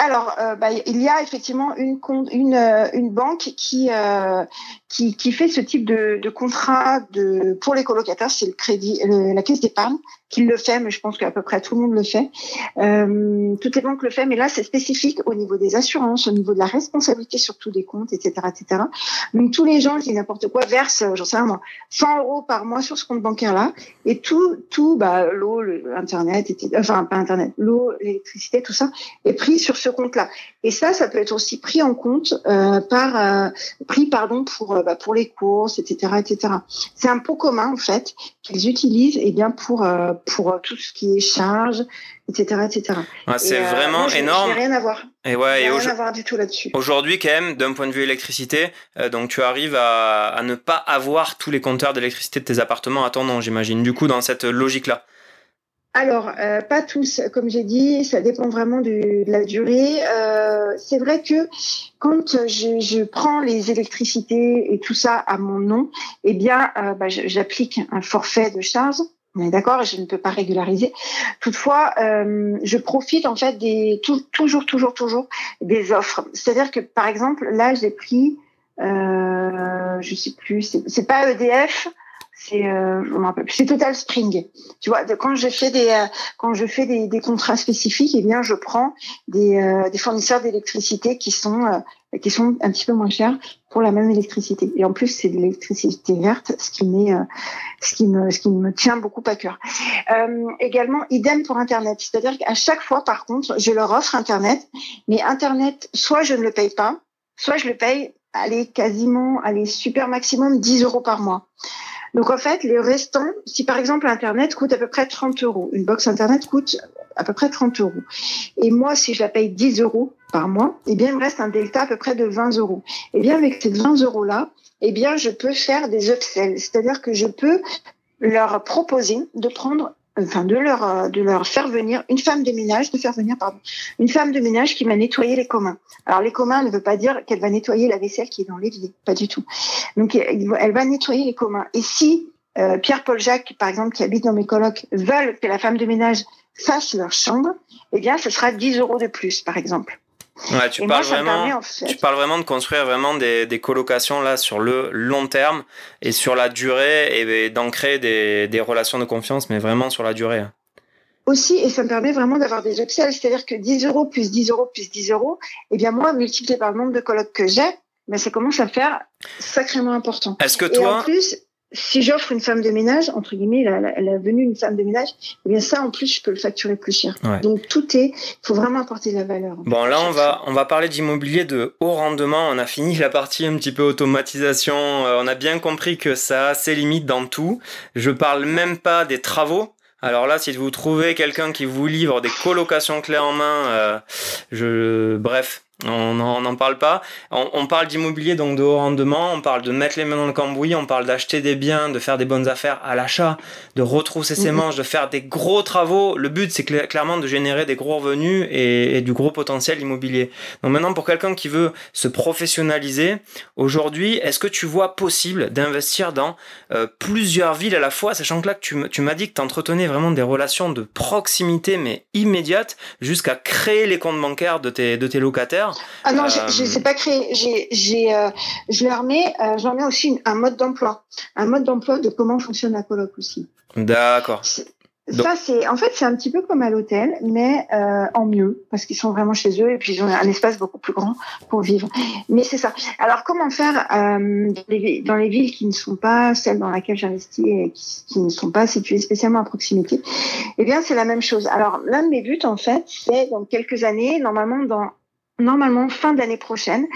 Alors, euh, bah, il y a effectivement une, une, euh, une banque qui, euh, qui, qui, fait ce type de, de contrat de, pour les colocataires, c'est le crédit, la caisse d'épargne qui le fait, mais je pense qu'à peu près tout le monde le fait. Euh, toutes les banques le font, mais là c'est spécifique au niveau des assurances, au niveau de la responsabilité surtout des comptes, etc., etc. Donc tous les gens, qui n'importe quoi, versent, j'en sais rien 100 euros par mois sur ce compte bancaire là, et tout, tout, bah l'eau, l'internet, enfin pas internet, l'eau, l'électricité, tout ça est pris sur ce compte là. Et ça, ça peut être aussi pris en compte euh, par euh, pris pardon pour euh, bah, pour les courses, etc., etc. C'est un pot commun en fait qu'ils utilisent et eh bien pour pour tout ce qui est charge, etc., etc. c'est vraiment énorme. rien à voir. Et ouais, et rien à voir du tout là-dessus. Aujourd'hui, quand même, d'un point de vue électricité, donc tu arrives à, à ne pas avoir tous les compteurs d'électricité de tes appartements à ton nom, j'imagine. Du coup, dans cette logique-là alors, euh, pas tous, comme j'ai dit, ça dépend vraiment de, la durée. Euh, c'est vrai que quand je, je, prends les électricités et tout ça à mon nom, eh bien, euh, bah, j'applique un forfait de charge. On est d'accord, je ne peux pas régulariser. Toutefois, je profite en fait des toujours, toujours, toujours des offres. C'est-à-dire que, par exemple, là, j'ai pris, euh, je sais plus, c'est pas EDF, c'est euh, c'est Total Spring. Tu vois, quand je fais des euh, quand je fais des, des, contrats spécifiques, eh bien je prends des, euh, des fournisseurs d'électricité qui sont euh, qui sont un petit peu moins chers pour la même électricité. Et en plus, c'est de l'électricité verte, ce qui m'est ce qui me ce qui me tient beaucoup à cœur. également, idem pour Internet, c'est-à-dire qu'à chaque fois, par contre, je leur offre Internet, mais Internet, soit je ne le paye pas, soit je le paye allez, quasiment, allez, super maximum 10 euros par mois. Donc en fait, les restants, si par exemple Internet coûte à peu près 30 euros, une box Internet coûte à peu près 30 euros. Et moi, si je la paye 10 euros par mois, eh bien, il me reste un delta à peu près de 20 euros. Eh bien, avec ces 20 euros-là, eh bien, je peux faire des upsells. C'est-à-dire que je peux leur proposer de prendre enfin de leur euh, de leur faire venir une femme de ménage, de faire venir pardon, une femme de ménage qui va nettoyer les communs. Alors les communs ne veut pas dire qu'elle va nettoyer la vaisselle qui est dans l'évier, pas du tout. Donc elle va nettoyer les communs. Et si euh, Pierre-Paul Jacques, par exemple, qui habite dans mes colocs, veulent que la femme de ménage fasse leur chambre, eh bien, ce sera 10 euros de plus, par exemple. Ouais, tu, parles vraiment, tu parles vraiment de construire vraiment des, des, colocations là sur le long terme et sur la durée et, d'ancrer des, des, relations de confiance, mais vraiment sur la durée. Aussi, et ça me permet vraiment d'avoir des upsells, c'est-à-dire que 10 euros plus 10 euros plus 10 euros, et eh bien moi, multiplié par le nombre de colocs que j'ai, ben ça commence à faire sacrément important. Est-ce que toi, et en plus, si j'offre une femme de ménage, entre guillemets, la, la, venue d'une femme de ménage, eh bien ça, en plus, je peux le facturer plus cher. Donc tout est, il faut vraiment apporter de la valeur. Bon, là, on va, on va parler d'immobilier de haut rendement. On a fini la partie un petit peu automatisation. Euh, on a bien compris que ça a ses limites dans tout. Je parle même pas des travaux. Alors là, si vous trouvez quelqu'un qui vous livre des colocations clés en main, euh, je, bref, on n'en parle pas. On, parle d'immobilier donc de haut rendement, on parle de mettre les mains dans le cambouis, on parle d'acheter des biens, de faire des bonnes affaires à l'achat, de retrousser ses manches, de faire des gros travaux. Le but c'est clairement de générer des gros revenus et, du gros potentiel immobilier. Donc maintenant pour quelqu'un qui veut se professionnaliser, aujourd'hui est-ce que tu vois possible d'investir dans euh, plusieurs villes à la fois, sachant que là tu, tu m'as dit que tu entretenais vraiment des relations de proximité mais immédiates jusqu'à créer les comptes bancaires de tes, de tes locataires ah non, je ne sais pas créer. J'ai, euh, je leur mets, euh, je leur mets aussi un mode d'emploi, un mode d'emploi de comment fonctionne la coloc aussi. D'accord. Ça, c'est en fait, c'est un petit peu comme à l'hôtel, mais euh, en mieux, parce qu'ils sont vraiment chez eux et puis ils ont un espace beaucoup plus grand pour vivre. Mais c'est ça. Alors, comment faire euh, dans, les, dans, les, villes qui ne sont pas celles dans lesquelles j'investis et qui, qui, ne sont pas situées spécialement à proximité? Eh bien, c'est la même chose. Alors, l'un de mes buts, en fait, c'est dans quelques années, normalement dans normalement fin d'année prochaine,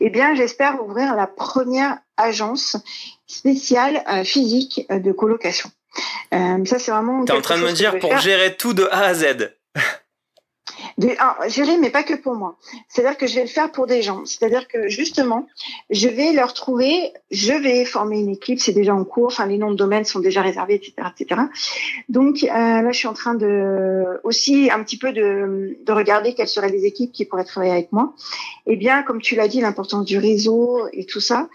eh bien, j'espère ouvrir la première agence spéciale euh, physique euh, de colocation. Euh, ça, c'est vraiment. T'es en train de me dire pour gérer tout de A à Z. De, ah, mais pas que pour moi. C'est-à-dire que je vais le faire pour des gens. C'est-à-dire que justement, je vais leur trouver, je vais former une équipe, c'est déjà en cours, enfin les noms de domaines sont déjà réservés, etc., etc. Donc euh, là, je suis en train de aussi un petit peu de, de regarder quelles seraient les équipes qui pourraient travailler avec moi. Eh bien, comme tu l'as dit, l'importance du réseau et tout ça.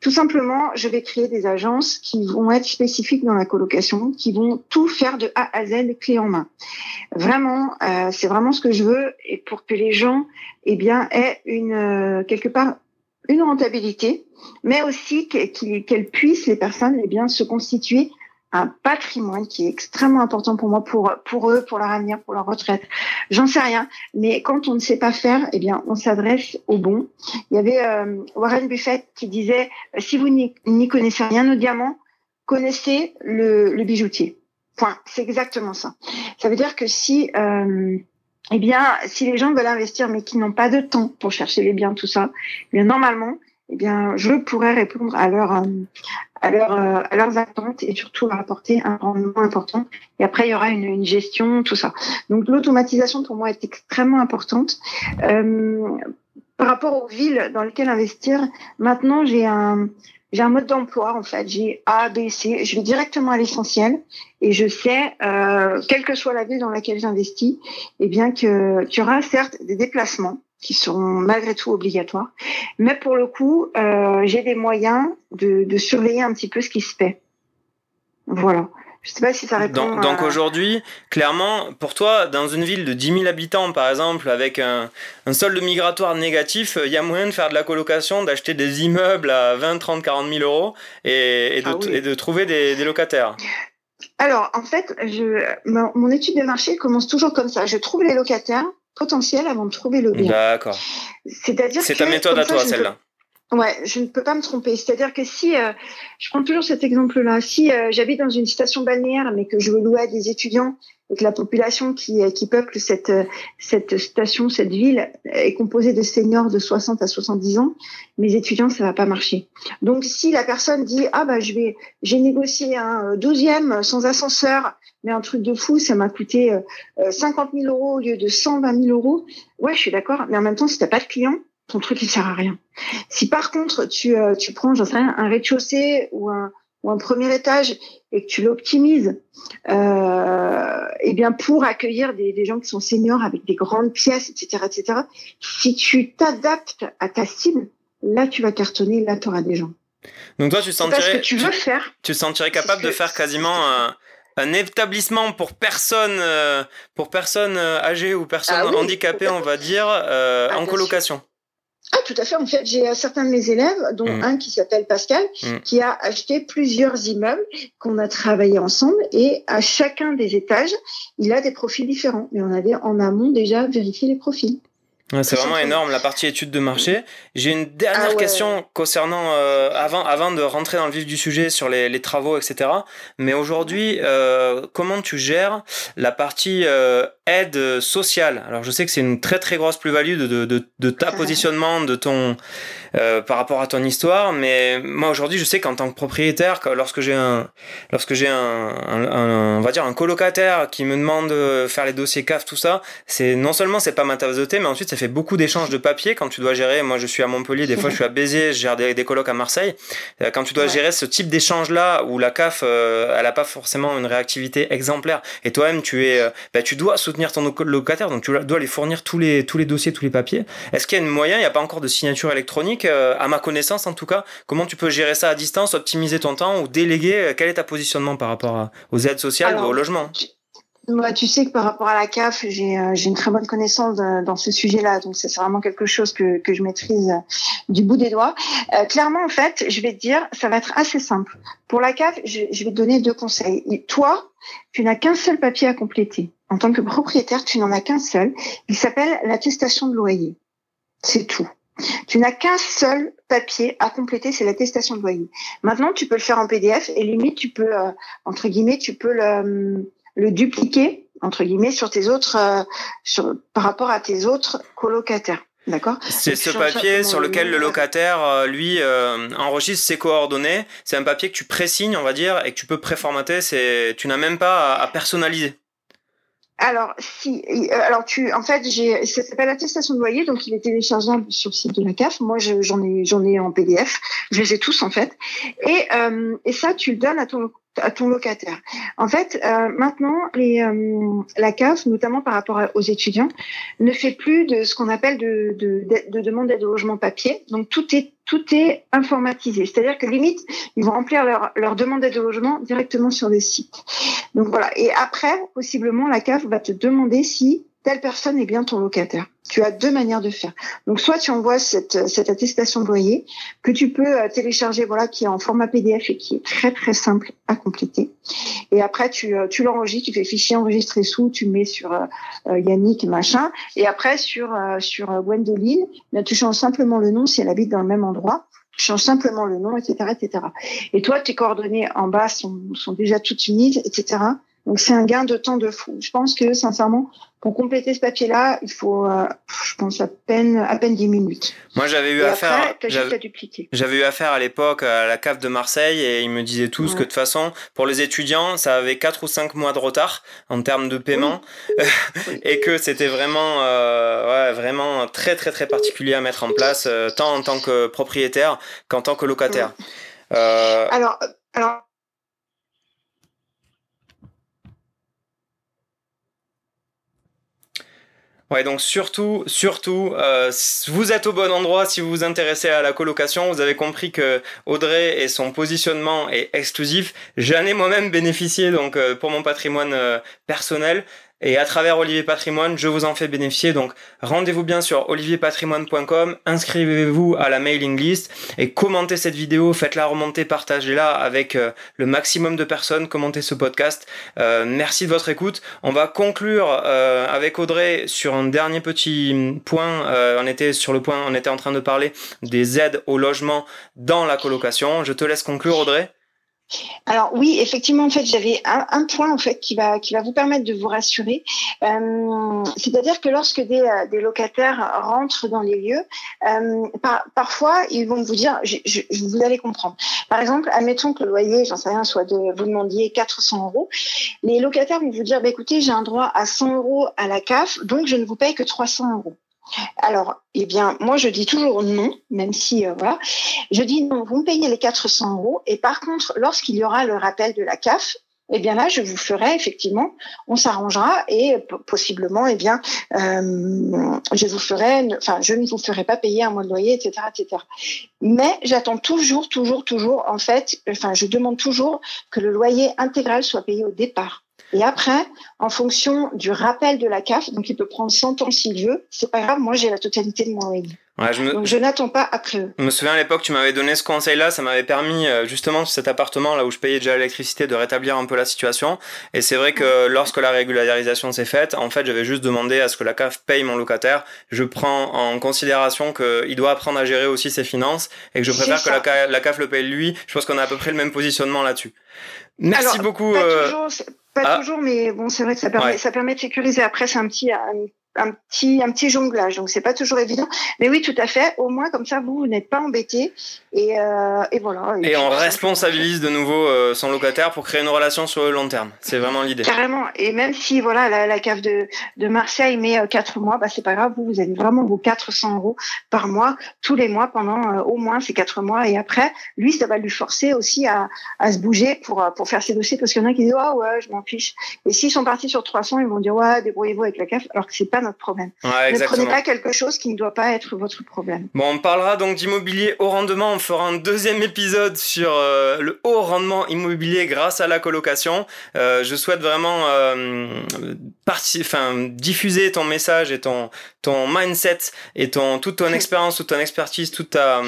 Tout simplement, je vais créer des agences qui vont être spécifiques dans la colocation, qui vont tout faire de A à Z, clé en main. Vraiment, euh, c'est vraiment ce que je et pour que les gens eh bien aient une euh, quelque part une rentabilité, mais aussi qu'elles puissent les personnes eh bien se constituer un patrimoine qui est extrêmement important pour moi, pour pour eux, pour leur avenir, pour leur retraite. J'en sais rien, mais quand on ne sait pas faire, eh bien, on s'adresse au bon. Il y avait euh, Warren Buffett qui disait si vous n'y connaissez rien au diamant, connaissez le, bijoutier. Point. C'est exactement ça. Ça veut dire que si euh, eh bien, si les gens veulent investir mais qui n'ont pas de temps pour chercher les biens, tout ça, eh bien normalement, eh bien, je pourrais répondre à leur euh, à, leur, euh, à leurs attentes et surtout leur apporter un rendement important. Et après, il y aura une, une gestion, tout ça. Donc, l'automatisation pour moi est extrêmement importante. Euh, par rapport aux villes dans lesquelles investir, maintenant j'ai un j'ai un mode d'emploi en fait. J'ai A, B, C. Je vais directement à l'essentiel et je sais, euh, quelle que soit la ville dans laquelle j'investis, eh bien que tu auras certes des déplacements qui sont malgré tout obligatoires, mais pour le coup, euh, j'ai des moyens de, de surveiller un petit peu ce qui se fait. Voilà. Je sais pas si ça répond. Donc, aujourd'hui, clairement, pour toi, dans une ville de 10 000 habitants, par exemple, avec un, un solde migratoire négatif, il y a moyen de faire de la colocation, d'acheter des immeubles à 20, 30, 40 000 euros et, et, de, ah et de, trouver des, des, locataires. Alors, en fait, je, mon, étude de marché commence toujours comme ça. Je trouve les locataires potentiels avant de trouver le bien. D'accord. C'est-à-dire C'est ta méthode à toi, celle-là. Ouais, je ne peux pas me tromper. C'est-à-dire que si, euh, je prends toujours cet exemple-là, si euh, j'habite dans une station balnéaire, mais que je veux louer à des étudiants et que la population qui, euh, qui peuple cette, cette station, cette ville, est composée de seniors de 60 à 70 ans, mes étudiants, ça va pas marcher. Donc, si la personne dit, ah bah je vais, j'ai négocié un douzième sans ascenseur, mais un truc de fou, ça m'a coûté 50 000 euros au lieu de 120 000 euros. Ouais, je suis d'accord. Mais en même temps, si t'as pas de client, ton truc il sert à rien. Si par contre tu, euh, tu prends, j'en sais rien, un rez-de-chaussée ou un, ou un premier étage et que tu l'optimises, euh, eh bien pour accueillir des, des, gens qui sont seniors avec des grandes pièces, etc., etc. Si tu t'adaptes à ta cible, là tu vas cartonner, là tu auras des gens. Donc toi tu sentirais, que tu veux faire. Tu sentirais capable de faire quasiment un, un établissement pour personnes euh, pour personnes âgées ou personnes ah handicapées, on va dire, euh, en colocation? Ah, tout à fait. En fait, j'ai certains de mes élèves, dont mm. un qui s'appelle Pascal, mm. qui a acheté plusieurs immeubles qu'on a travaillé ensemble. Et à chacun des étages, il a des profils différents. Mais on avait en amont déjà vérifié les profils c'est vraiment énorme la partie étude de marché. J'ai une dernière ah question concernant euh, avant avant de rentrer dans le vif du sujet sur les, les travaux etc. Mais aujourd'hui, euh, comment tu gères la partie euh, aide sociale? Alors je sais que c'est une très très grosse plus-value de, de, de, ta positionnement, de ton euh, par rapport à ton histoire. Mais moi aujourd'hui, je sais qu'en tant que propriétaire, lorsque j'ai un lorsque j'ai un, un, on va dire un colocataire qui me demande de faire les dossiers CAF tout ça, c'est non seulement c'est pas ma tasse de thé, mais ensuite fait beaucoup d'échanges de papier quand tu dois gérer. Moi, je suis à Montpellier, des fois, je suis à Béziers, je gère des, des colocs à Marseille. Euh, quand tu dois gérer ce type d'échange-là, où la CAF, euh, elle a pas forcément une réactivité exemplaire, et toi-même, tu es, euh, bah, tu dois soutenir ton locataire, donc tu dois les fournir tous les, tous les dossiers, tous les papiers. Est-ce qu'il y a un moyen, il n'y a pas encore de signature électronique, à ma connaissance en tout cas, comment tu peux gérer ça à distance, optimiser ton temps ou déléguer? Quel est ta positionnement par rapport aux aides sociales ou au logement? Moi, tu sais que par rapport à la CAF, j'ai euh, une très bonne connaissance dans ce sujet-là, donc c'est vraiment quelque chose que, que je maîtrise euh, du bout des doigts. Euh, clairement, en fait, je vais te dire, ça va être assez simple. Pour la CAF, je, je vais te donner deux conseils. Toi, tu n'as qu'un seul papier à compléter. En tant que propriétaire, tu n'en as qu'un seul. Il s'appelle l'attestation de loyer. C'est tout. Tu n'as qu'un seul papier à compléter, c'est l'attestation de loyer. Maintenant, tu peux le faire en PDF et limite, tu peux, entre guillemets, tu peux le le dupliquer entre guillemets sur tes autres euh, sur, par rapport à tes autres colocataires. D'accord? C'est ce papier sur lequel le locataire, euh, lui, euh, enregistre ses coordonnées. C'est un papier que tu présignes, on va dire, et que tu peux préformater. C'est, tu n'as même pas à, personnaliser. Alors, si, alors tu, en fait, j'ai, ça s'appelle attestation de loyer, donc il est téléchargeable sur le site de la CAF. Moi, j'en ai, j'en ai en PDF. Je les ai tous en fait. Et, et ça, tu le donnes à ton à ton locataire. En fait, euh, maintenant, euh, la CAF, notamment par rapport aux étudiants, ne fait plus de ce qu'on appelle de, de, de, demande d'aide au logement papier. Donc tout est informatisé. C'est-à-dire que limite, ils vont remplir leur, leur demande d'aide au logement directement sur le site. Donc voilà. Et après, possiblement, la CAF va te demander si telle personne est bien ton locataire. Tu as deux manières de faire. Donc, soit tu envoies cette, cette attestation de loyer que tu peux euh, télécharger, voilà, qui est en format PDF et qui est très très simple à compléter. Et après, tu, euh, tu l'enregistres, tu fais fichier enregistré sous, tu mets sur euh, Yannick machin. Et après, sur sur Gwendoline, là, tu changes simplement le nom si elle habite dans le même endroit. Tu changes simplement le nom, etc., etc. Et toi, tes coordonnées en bas sont, sont déjà toutes unies, etc. Donc c'est un gain de temps de fou. Je pense que sincèrement, pour compléter ce papier-là, il faut, euh, je pense à peine, à peine 10 minutes. Moi, j'avais eu affaire, j'avais eu affaire à l'époque à la cave de Marseille et ils me disaient tous que de toute façon, pour les étudiants, ça avait 4 ou 5 mois de retard en termes de paiement et que c'était vraiment, euh, ouais, vraiment très très très particulier à mettre en place, euh, tant en tant que propriétaire qu'en tant que locataire. alors, alors Ouais, donc surtout, surtout, euh, vous êtes au bon endroit si vous vous intéressez à la colocation. Vous avez compris que Audrey et son positionnement est exclusif. J'en ai moi-même bénéficié donc euh, pour mon patrimoine euh, personnel. Et à travers Olivier Patrimoine, je vous en fais bénéficier. Donc rendez-vous bien sur olivierpatrimoine.com, inscrivez-vous à la mailing list et commentez cette vidéo, faites-la remonter, partagez-la avec euh, le maximum de personnes, commentez ce podcast. Euh, merci de votre écoute. On va conclure euh, avec Audrey sur un dernier petit point. on était sur le point, on était en train de parler des aides au logement dans la colocation. Je te laisse conclure Audrey. Alors oui, effectivement, en fait, j'avais un, point en fait qui va qui va vous permettre de vous rassurer. Euh, c'est-à-dire que lorsque des, euh, des, locataires rentrent dans les lieux, euh, parfois ils vont vous dire, je, je, vous allez comprendre. Par exemple, admettons que le loyer, j'en sais rien, soit de vous demandiez 400 euros, les locataires vont vous dire, bah, écoutez, j'ai un droit à 100 euros à la CAF, donc je ne vous paye que 300 euros. Alors, eh bien, moi, je dis toujours non, même si, euh, voilà. Je dis non, vous me payez les 400 euros. Et par contre, lorsqu'il y aura le rappel de la CAF, eh bien là, je vous ferai effectivement, on s'arrangera et possiblement, eh bien, euh, je vous ferai, enfin, je ne vous ferai pas payer un mois de loyer, etc., etc. Mais j'attends toujours, toujours, toujours, en fait, enfin, je demande toujours que le loyer intégral soit payé au départ. Et après, en fonction du rappel de la CAF, donc il peut prendre 100 ans s'il veut, c'est pas grave, moi j'ai la totalité de mon. Ouais, je Donc je n'attends pas après eux. Je me souviens à l'époque, tu m'avais donné ce conseil-là, ça m'avait permis euh, justement cet appartement là où je payais déjà l'électricité de rétablir un peu la situation. Et c'est vrai que lorsque la régularisation s'est faite, en fait, j'avais juste demandé à ce que la CAF paye mon locataire. Je prends en considération qu'il doit apprendre à gérer aussi ses finances et que je préfère que la, la, CAF le paye lui. Je pense qu'on a à peu près le même positionnement là-dessus. Merci beaucoup. Euh, pas ah. toujours, mais bon, c'est vrai que ça permet, ça permet de sécuriser. Après, c'est un petit, un petit, un petit jonglage. Donc, c'est pas toujours évident. Mais oui, tout à fait. Au moins, comme ça, vous, n'êtes pas embêté. Et, euh, et voilà. Et, on responsabilise de nouveau euh, son locataire pour créer une relation sur le long terme. C'est vraiment l'idée. Carrément. Et même si, voilà, la, la cave de, de Marseille met euh, 4 mois, bah, c'est pas grave. Vous, vous avez vraiment vos 400 euros par mois, tous les mois, pendant euh, au moins ces 4 mois. Et après, lui, ça va lui forcer aussi à, à se bouger pour, pour faire ses dossiers parce qu'il y en a qui disent, ah ouais, je m'en fiche. Et s'ils sont partis sur 300, ils vont dire, ouais, débrouillez-vous avec la CAF, alors que c'est pas notre problème. ne prenez pas quelque chose qui ne doit pas être votre problème. Bon, on parlera donc d'immobilier au rendement. On fera un deuxième épisode sur euh, le haut rendement immobilier grâce à la colocation. Euh, je souhaite vraiment euh, enfin, diffuser ton message et ton, ton mindset et ton, toute ton expérience, toute ton expertise, toute ta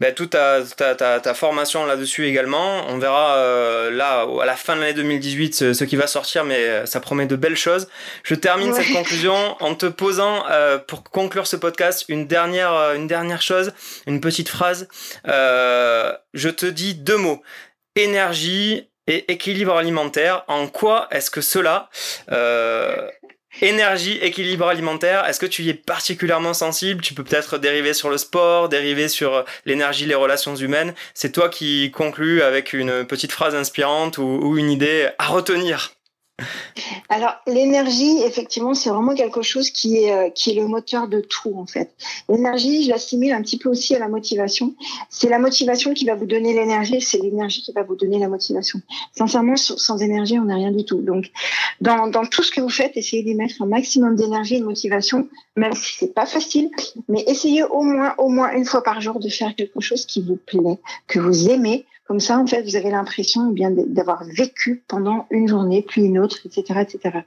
ben, toute ta, ta, ta, ta formation là-dessus également. On verra euh, là à la fin de l'année 2018 ce, qui va sortir, mais euh, ça promet de belles choses. Je termine cette conclusion en te posant euh, pour conclure ce podcast une dernière une dernière chose, une petite phrase. je te dis deux mots énergie et équilibre alimentaire. En quoi est-ce que cela Énergie, équilibre alimentaire, est-ce que tu y es particulièrement sensible? Tu peux peut-être dériver sur le sport, dériver sur euh, l'énergie, les relations humaines. C'est toi qui conclus avec une petite phrase inspirante ou, une idée à retenir. Alors l'énergie, effectivement, c'est vraiment quelque chose qui est euh, qui est le moteur de tout en fait. L'énergie, je l'assimile un petit peu aussi à la motivation. C'est la motivation qui va vous donner l'énergie, c'est l'énergie qui va vous donner la motivation. Sincèrement, sans énergie, on n'a rien du tout. Donc dans, dans tout ce que vous faites, essayez d'y mettre un maximum d'énergie et de motivation, même si c'est pas facile, mais essayez au moins au moins une fois par jour de faire quelque chose qui vous plaît, que vous aimez, comme ça, en fait, vous avez l'impression eh d'avoir vécu pendant une journée, puis une autre, etc., etc.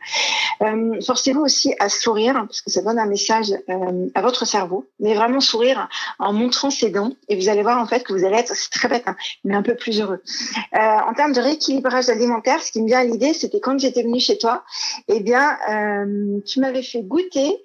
Euh, forcez-vous aussi à sourire parce que ça donne un message euh, à votre cerveau, mais vraiment sourire en montrant ses dents et vous allez voir en fait que vous allez être, très bête, hein, mais un peu plus heureux. Euh, en termes de rééquilibrage alimentaire, ce qui me vient à l'idée, c'était quand j'étais venue chez toi, eh bien, tu m'avais fait goûter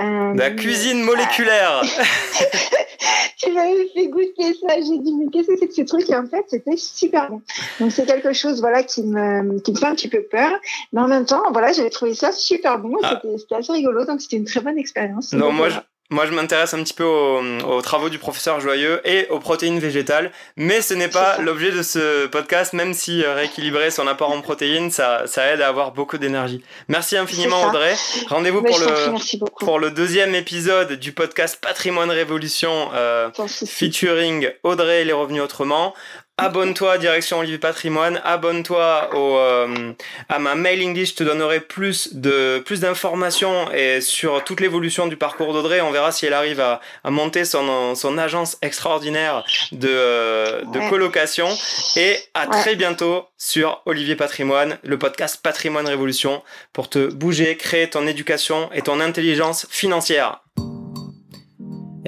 euh, la cuisine moléculaire. tu m'avais fait goûter ça. J'ai dit, mais qu'est-ce que c'est que ce truc? Et en fait, c'était super bon. Donc, c'est quelque chose voilà, qui, me, qui me fait un petit peu peur. Mais en même temps, voilà, j'avais trouvé ça super bon. Ah. C'était assez rigolo. Donc, c'était une très bonne expérience. Non, moi, je moi, je m'intéresse un petit peu aux, travaux du professeur Joyeux et aux protéines végétales, mais ce n'est pas l'objet de ce podcast, même si euh, rééquilibrer son apport en protéines, ça, ça aide à avoir beaucoup d'énergie. Merci infiniment Audrey. Rendez-vous pour le, pour le deuxième épisode du podcast Patrimoine Révolution euh, featuring Audrey et les revenus autrement. Abonne-toi direction Olivier Patrimoine, abonne-toi au, euh, à ma mailing list, je te donnerai plus de plus d'informations et sur toute l'évolution du parcours d'Audrey, on verra si elle arrive à, à monter son, son agence extraordinaire de, euh, de colocation. Et à très bientôt sur Olivier Patrimoine, le podcast Patrimoine Révolution pour te bouger, créer ton éducation et ton intelligence financière.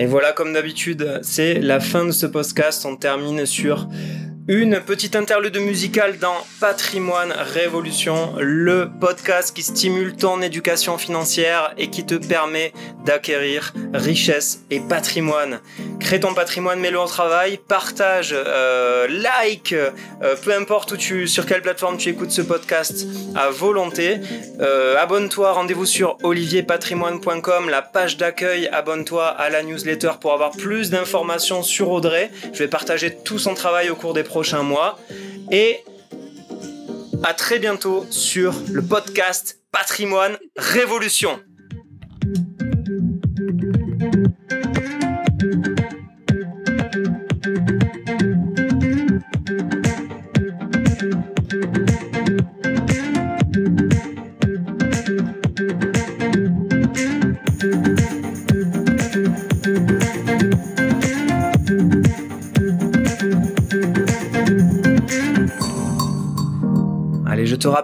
Et voilà, comme d'habitude, c'est la fin de ce podcast. On termine sur une petite interlude musicale dans Patrimoine Révolution, le podcast qui stimule ton éducation financière et qui te permet d'acquérir richesse et patrimoine. Crée ton patrimoine, mets-le au travail, partage, euh, like, euh, peu importe où tu, sur quelle plateforme tu écoutes ce podcast à volonté. Euh, abonne-toi, rendez-vous sur olivierpatrimoine.com, la page d'accueil, abonne-toi à la newsletter pour avoir plus d'informations sur Audrey. Je vais partager tout son travail au cours des prochains mois. Et à très bientôt sur le podcast Patrimoine Révolution.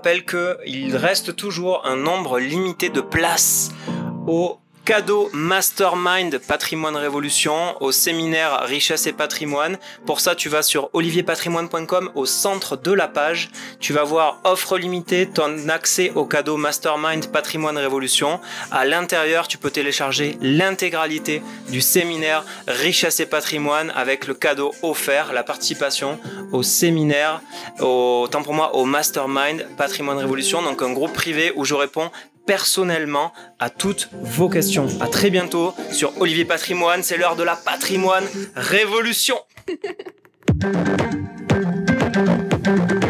Rappelle qu'il reste toujours un nombre limité de places au cadeau Mastermind Patrimoine Révolution au séminaire Richesse et Patrimoine. Pour ça, tu vas sur olivierpatrimoine.com au centre de la page. Tu vas voir offre limitée, ton accès au cadeau Mastermind Patrimoine Révolution. À l'intérieur, tu peux télécharger l'intégralité du séminaire Richesse et Patrimoine avec le cadeau offert, la participation au séminaire, au, tant pour moi, au Mastermind Patrimoine Révolution, donc un groupe privé où je réponds personnellement à toutes vos questions. À très bientôt sur Olivier Patrimoine, c'est l'heure de la patrimoine révolution.